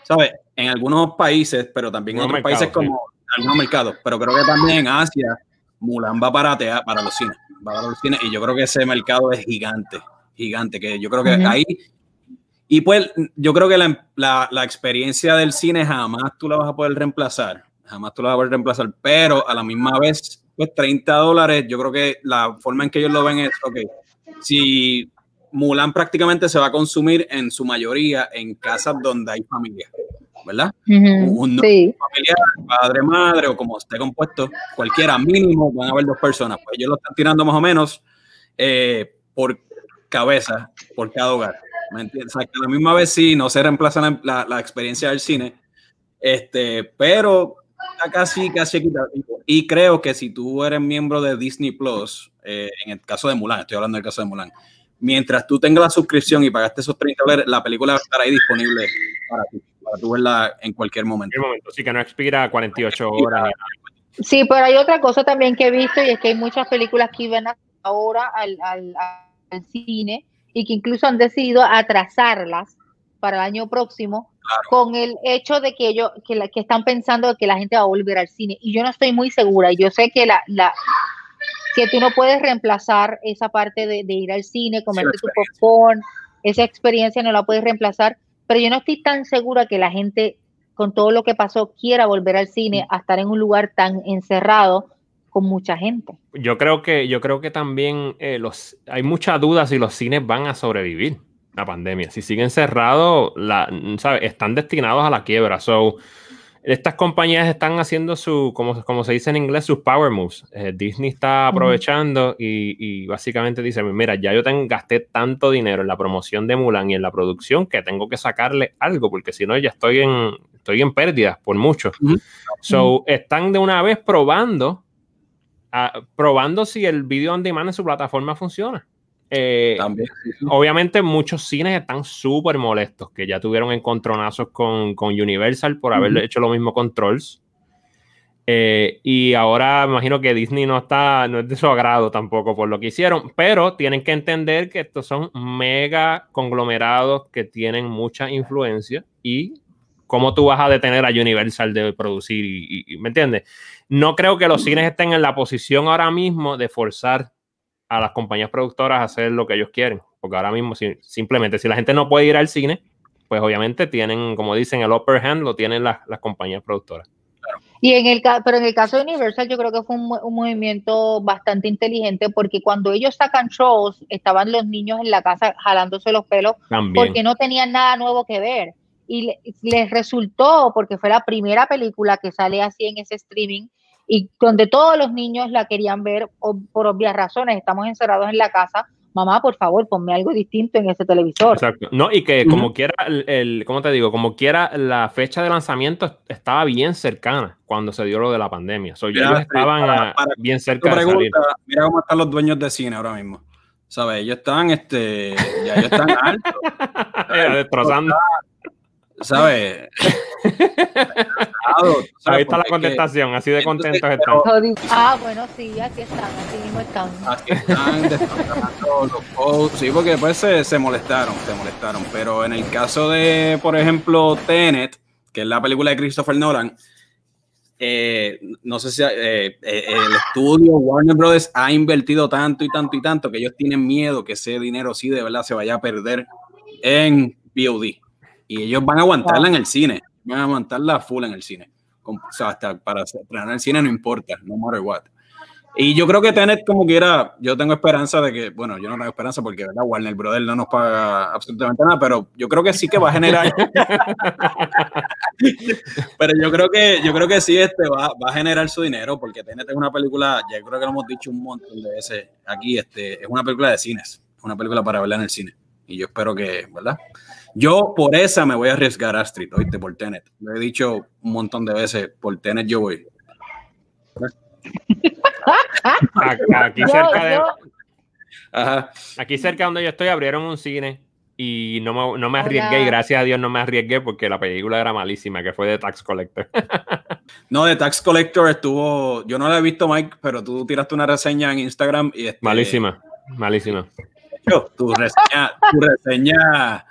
¿sabes? En algunos países, pero también en otros Algunos países como algunos mercados. Pero creo que también en Asia, Mulan va para, tea- para los cines. Va para los cines y yo creo que ese mercado es gigante, gigante, que yo creo que Ujú. ahí... Y pues yo creo que la, la, la experiencia del cine jamás tú la vas a poder reemplazar, jamás tú la vas a poder reemplazar, pero a la misma vez, pues 30 dólares, yo creo que la forma en que ellos lo ven es, ok, si Mulan prácticamente se va a consumir en su mayoría en casas donde hay familia, ¿verdad? Un Sí. familiar, padre, madre o como esté compuesto, cualquiera, mínimo van a haber dos personas. Pues ellos lo están tirando más o menos eh, por cabeza, por cada hogar. ¿Me entiendes? O sea, que a la misma vez sí, no se reemplaza la, la- la experiencia del cine, este, pero está casi, casi equitativo. Y creo que si tú eres miembro de Disney Plus, eh, en el caso de Mulan, estoy hablando del caso de Mulan, mientras tú tengas la suscripción y pagaste esos 30 dólares, la película va a estar ahí disponible para ti, para tú verla en cualquier momento. En momento, sí que no expira 48 horas. Sí, pero hay otra cosa también que he visto y es que hay muchas películas que iban ahora al, cine y que incluso han decidido atrasarlas para el año próximo con el hecho de que ellos que, que están pensando que la gente va a volver al cine y yo no estoy muy segura yo sé que la, la que tú no puedes reemplazar esa parte de, ir al cine comerte tu popcorn esa experiencia no la puedes reemplazar pero yo no estoy tan segura que la gente con todo lo que pasó, quiera volver al cine mm. a estar en un lugar tan encerrado con mucha gente. Yo creo que, yo creo que también eh, los, hay muchas dudas si los cines van a sobrevivir la pandemia. Si siguen cerrados, la, están destinados a la quiebra. So, estas compañías están haciendo su, como, como se dice en inglés, sus power moves. Eh, Disney está aprovechando y, básicamente dice, mira, ya yo gasté tanto dinero en la promoción de Mulan y en la producción que tengo que sacarle algo, porque si no ya estoy en, estoy en pérdidas por mucho. So, están de una vez probando, probando si el video on demand en su plataforma funciona. Eh, obviamente muchos cines están súper molestos, que ya tuvieron encontronazos con, con Universal por haber hecho lo mismo con Trolls. Eh, y ahora imagino que Disney no está, no es de su agrado tampoco por lo que hicieron, pero tienen que entender que estos son mega conglomerados que tienen mucha influencia y cómo tú vas a detener a Universal de producir y, ¿me entiendes? No creo que los cines estén en la posición ahora mismo de forzar a las compañías productoras a hacer lo que ellos quieren. Porque ahora mismo, simplemente, si la gente no puede ir al cine, pues obviamente tienen, como dicen, el upper hand lo tienen las, compañías productoras. Y en el, pero en el caso de Universal yo creo que fue un, movimiento bastante inteligente porque cuando ellos sacan shows estaban los niños en la casa jalándose los pelos porque no tenían nada nuevo que ver y les resultó porque fue la primera película que sale así en ese streaming y donde todos los niños la querían ver por obvias razones. Estamos encerrados en la casa. Mamá, por favor, ponme algo distinto en ese televisor. Exacto. No, y que como quiera, el, ¿cómo te digo? Como quiera, la fecha de lanzamiento estaba bien cercana cuando se dio lo de la pandemia. So, ellos estaban bien cerca de salir. Mira cómo están los dueños de cine ahora mismo. ¿Sabes? Ellos están, este, ya ellos están [laughs] altos. destrozando. ¿Sabes? [laughs] Ahí está la contestación, así de contentos están. Ah, bueno, sí, aquí están, así mismo están. Aquí están [laughs] los posts, sí, porque después se, se, molestaron, se molestaron. Pero en el caso de, por ejemplo, Tenet, que es la película de Christopher Nolan, eh, no sé si eh, eh, el estudio Warner Brothers ha invertido tanto y tanto y tanto que ellos tienen miedo que ese dinero sí de verdad se vaya a perder en VOD y ellos van a aguantarla en el cine, van a aguantarla full en el cine. O sea, hasta para estrenar el cine no importa, no matter what. Y yo creo que Tenet, como quiera, yo tengo esperanza de que, bueno, yo no tengo esperanza porque, ¿verdad? Warner Brothers no nos paga absolutamente nada, pero yo creo que sí que va a generar. [laughs] pero yo creo que, yo creo que sí este va, va, a generar su dinero porque Tenet es una película, ya creo que lo hemos dicho un montón de veces aquí, este, es una película de cines, es una película para verla en el cine. Y yo espero que, ¿verdad? Yo por esa me voy a arriesgar, Astrid, oíste, por Tenet. Lo he dicho un montón de veces, por Tenet yo voy. aquí cerca de... Aquí cerca donde yo estoy abrieron un cine y no me, no me arriesgué y gracias a Dios no me arriesgué porque la película era malísima, que fue de Tax Collector. [laughs] no, de Tax Collector estuvo, yo no la he visto Mike, pero tú tiraste una reseña en Instagram y... Este, malísima, malísima. tu reseña, tu reseña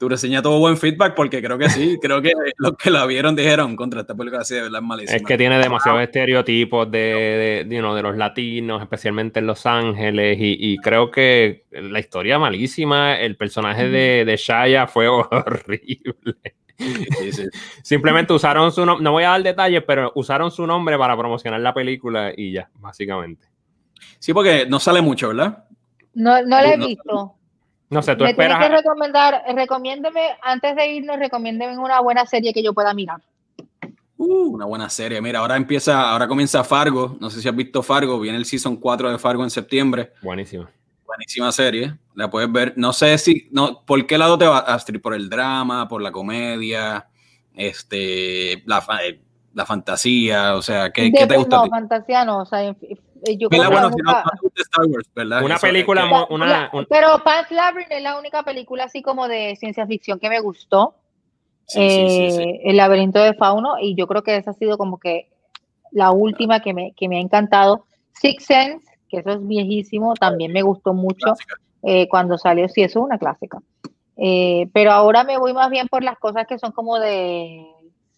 tu reseña tuvo buen feedback porque creo que sí, creo que [laughs] los que la vieron dijeron contra esta película así de verdad malísima. Es que tiene demasiados estereotipos de, de, de los latinos, especialmente en Los Ángeles, y, creo que la historia malísima, el personaje de, de Shaya fue [laughs] horrible. Simplemente usaron su nombre, no voy a dar detalles, pero usaron su nombre para promocionar la película y ya, básicamente. Sí, porque no sale mucho, ¿verdad? No, no la he visto. No sé, tú Me esperas. que recomendar, recomiéndeme, antes de irnos, recomiéndeme una buena serie que yo pueda mirar. Uh, una buena serie. Mira, ahora empieza, ahora comienza Fargo. No sé si has visto Fargo. Viene el season 4 de Fargo en septiembre. Buenísima. Buenísima serie. La puedes ver. No sé si, no, ¿por qué lado te va, Astrid? ¿Por el drama? ¿Por la comedia? Este, la, eh, la fantasía. O sea, ¿qué, ¿qué te gusta? No, fantasía no. O sea, eh, una película, una, pero Pan's Labyrinth es la única película así como de ciencia ficción que me gustó. Eh, el laberinto de Fauno, y yo creo que esa ha sido como que la última que me, que me ha encantado. Six Sense, que eso es viejísimo, también me gustó mucho eh, cuando salió, sí, eso es una clásica. Eh, pero ahora me voy más bien por las cosas que son como de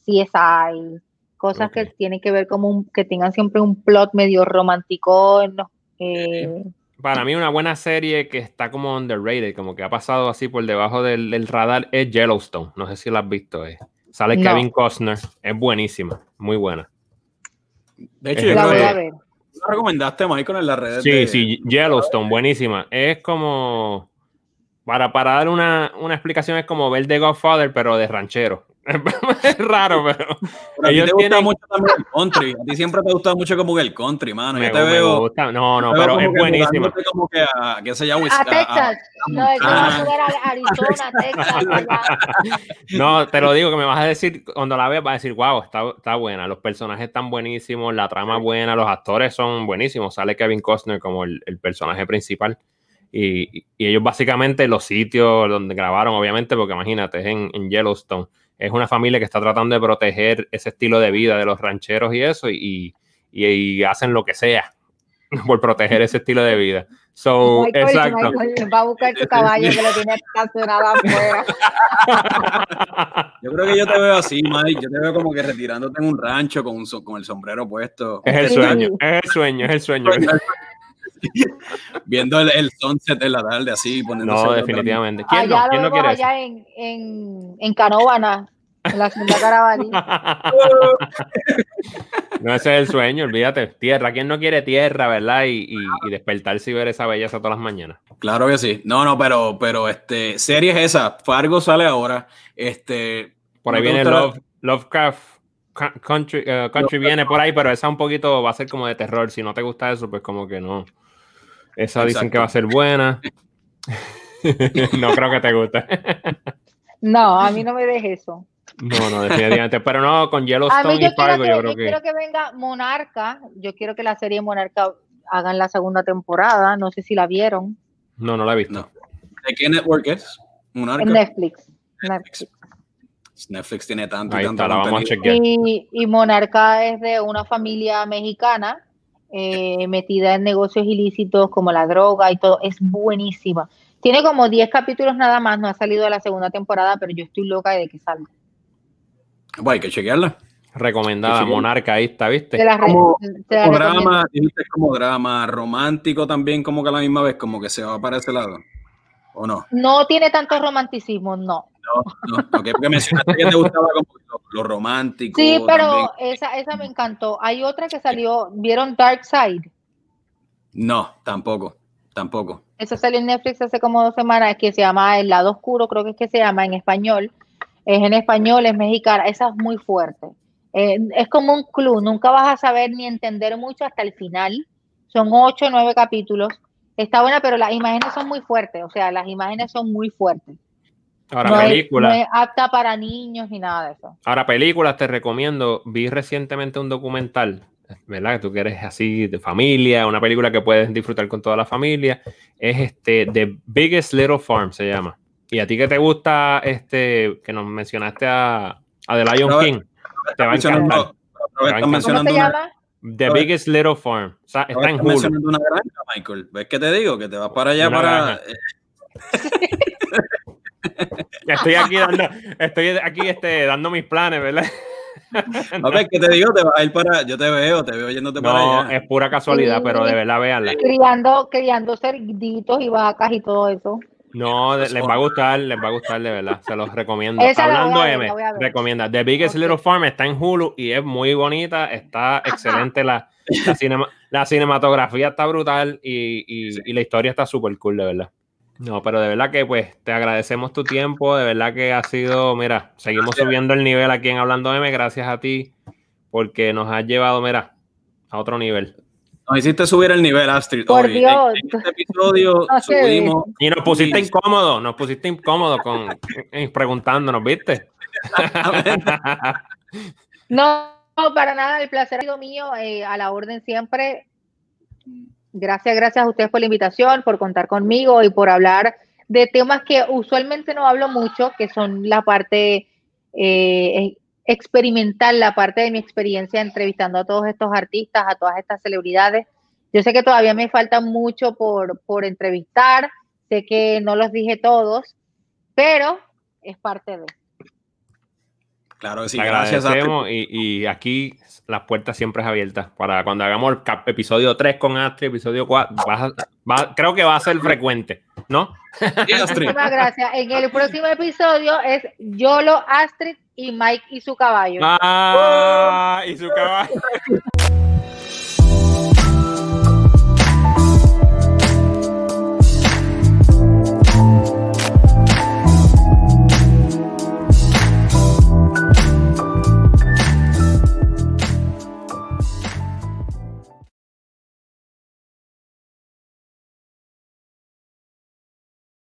CSI, cosas que tienen que ver como un, que tengan siempre un plot medio romántico. Eh, Para mí una buena serie que está como underrated, como que ha pasado así por debajo del, radar es Yellowstone. No sé si la has visto. Eh. Sale Kevin Costner, es buenísima, muy buena. De hecho, yo la voy a ver. recomendaste, Michael, en las redes. Sí, sí, Yellowstone, buenísima. Es como, para, para dar una, una explicación, es como ver The Godfather, pero de ranchero. [laughs] es raro, pero. a ti te gusta mucho también el country. A ti siempre te gusta mucho como el country, mano. Me, Yo te veo. No, no, pero es buenísimo. Como que a, qué sé yo, a, Texas. no, eso va a Arizona, [laughs] Texas. no, te lo digo que me vas a decir, cuando la veas, vas a decir, wow, está, está buena. Los personajes están buenísimos, la trama es buena, los actores son buenísimos. Sale Kevin Costner como el, el personaje principal. Y, y, ellos básicamente los sitios donde grabaron, obviamente, porque imagínate, es en, en Yellowstone es una familia que está tratando de proteger ese estilo de vida de los rancheros y eso, y, hacen lo que sea [laughs] por proteger ese estilo de vida. So, exacto. va a buscar tu caballo que lo tiene estacionado afuera. Yo creo que yo te veo así, Mike. Yo te veo como que retirándote en un rancho con, con el sombrero puesto. Es el sueño, es el sueño, es el sueño. [laughs] Viendo el, sunset de la tarde así, poniéndose. No, definitivamente. ¿Quién allá no? ¿Quién no quiere allá en, en, en Canóvana, en la segunda caravana. [laughs] no, ese es el sueño, olvídate. Tierra. ¿Quién no quiere tierra, verdad? Y, y, despertarse y ver esa belleza todas las mañanas. Claro que sí. No, no, pero, pero este, serie es esa. Fargo sale ahora. Este. Por ahí viene Love, Lovecraft. Country, uh, country viene por ahí, pero esa un poquito va a ser como de terror. Si no te gusta eso, pues como que no. Esa dicen que va a ser buena. [laughs] no creo que te guste. no, a mí no me dejes eso. No, no, definitivamente. Pero no, con Yellowstone y Fargo, yo creo que. Yo quiero que venga Monarca. Yo quiero que la serie Monarca hagan la segunda temporada. No sé si la vieron. No, no la he visto. No. ¿De qué network es? Monarca. Netflix. Netflix. Netflix tiene tanto y tanto. y, y, Monarca es de una familia mexicana eh, metida en negocios ilícitos como la droga y todo. Es buenísima. Tiene como 10 capítulos nada más, no ha salido a la segunda temporada, pero yo estoy loca de que salga. Bueno, hay que chequearla. Recomendada, Monarca, ahí está, ¿viste? como, drama, como drama romántico también, como que a la misma vez, como que se va para ese lado, ¿o no? No tiene tanto romanticismo, no. No, no, porque mencionaste que te gustaba como lo, romántico. Sí, pero esa, esa me encantó. Hay otra que salió, ¿vieron Dark Side? No, tampoco, tampoco. Eso salió en Netflix hace como dos semanas, que se llama El lado oscuro, creo que es que se llama en español es en español, es mexicana, esa es muy fuerte. Eh, es como un club, nunca vas a saber ni entender mucho hasta el final. Son ocho o nueve capítulos. Está buena, pero las imágenes son muy fuertes, o sea, las imágenes son muy fuertes. Ahora, películas. no es apta para niños ni nada de eso. Ahora, películas, te recomiendo. Vi recientemente un documental, ¿verdad? Que tú quieres así de familia, una película que puedes disfrutar con toda la familia. Es este, The Biggest Little Farm, se llama. Y a ti que te gusta, este, que nos mencionaste a, a The Lion King, te va a encantar. ¿Cómo se llama? The Biggest Little Farm. O sea, está en Hulu. mencionando una granja, Michael. ¿Ves que te digo? Que te vas para allá para... [laughs] estoy aquí dando, estoy aquí este, dando mis planes, ¿verdad? A ver, ¿qué te digo? Te vas a ir para. Yo te veo, te veo yéndote para allá. No, es pura casualidad, pero de verdad, véanla. Criando, criando cerditos y vacas y todo eso. No, les va a gustar, les va a gustar de verdad, se los recomiendo. Hablando M, recomienda. The Biggest Little Farm está en Hulu y es muy bonita, está excelente la, [laughs] la, cinematografía está brutal y, y, la historia está súper cool, de verdad. No, pero de verdad que pues te agradecemos tu tiempo, de verdad que ha sido, mira, seguimos subiendo el nivel aquí en Hablando M, gracias a ti, porque nos has llevado, mira, a otro nivel. Nos hiciste subir el nivel, Astrid. Por Dios. En, este episodio [laughs] subimos. Y nos pusiste incómodo, nos pusiste incómodo con preguntándonos, ¿viste? [laughs] no, para nada, el placer ha sido mío, eh, a la orden siempre. Gracias, gracias a ustedes por la invitación, por contar conmigo y por hablar de temas que usualmente no hablo mucho, que son la parte eh, experimentar la parte de mi experiencia entrevistando a todos estos artistas, a todas estas celebridades. Yo sé que todavía me falta mucho por, por entrevistar, sé que no los dije todos, pero es parte de. Claro, sí, gracias. Y, y, aquí las puertas siempre es abiertas para cuando hagamos el episodio 3 con Astrid, episodio 4, creo que va a ser frecuente, ¿no? Muchísimas gracias. En el próximo episodio es Yolo, Astrid y Mike y su caballo. Ah, y su caballo.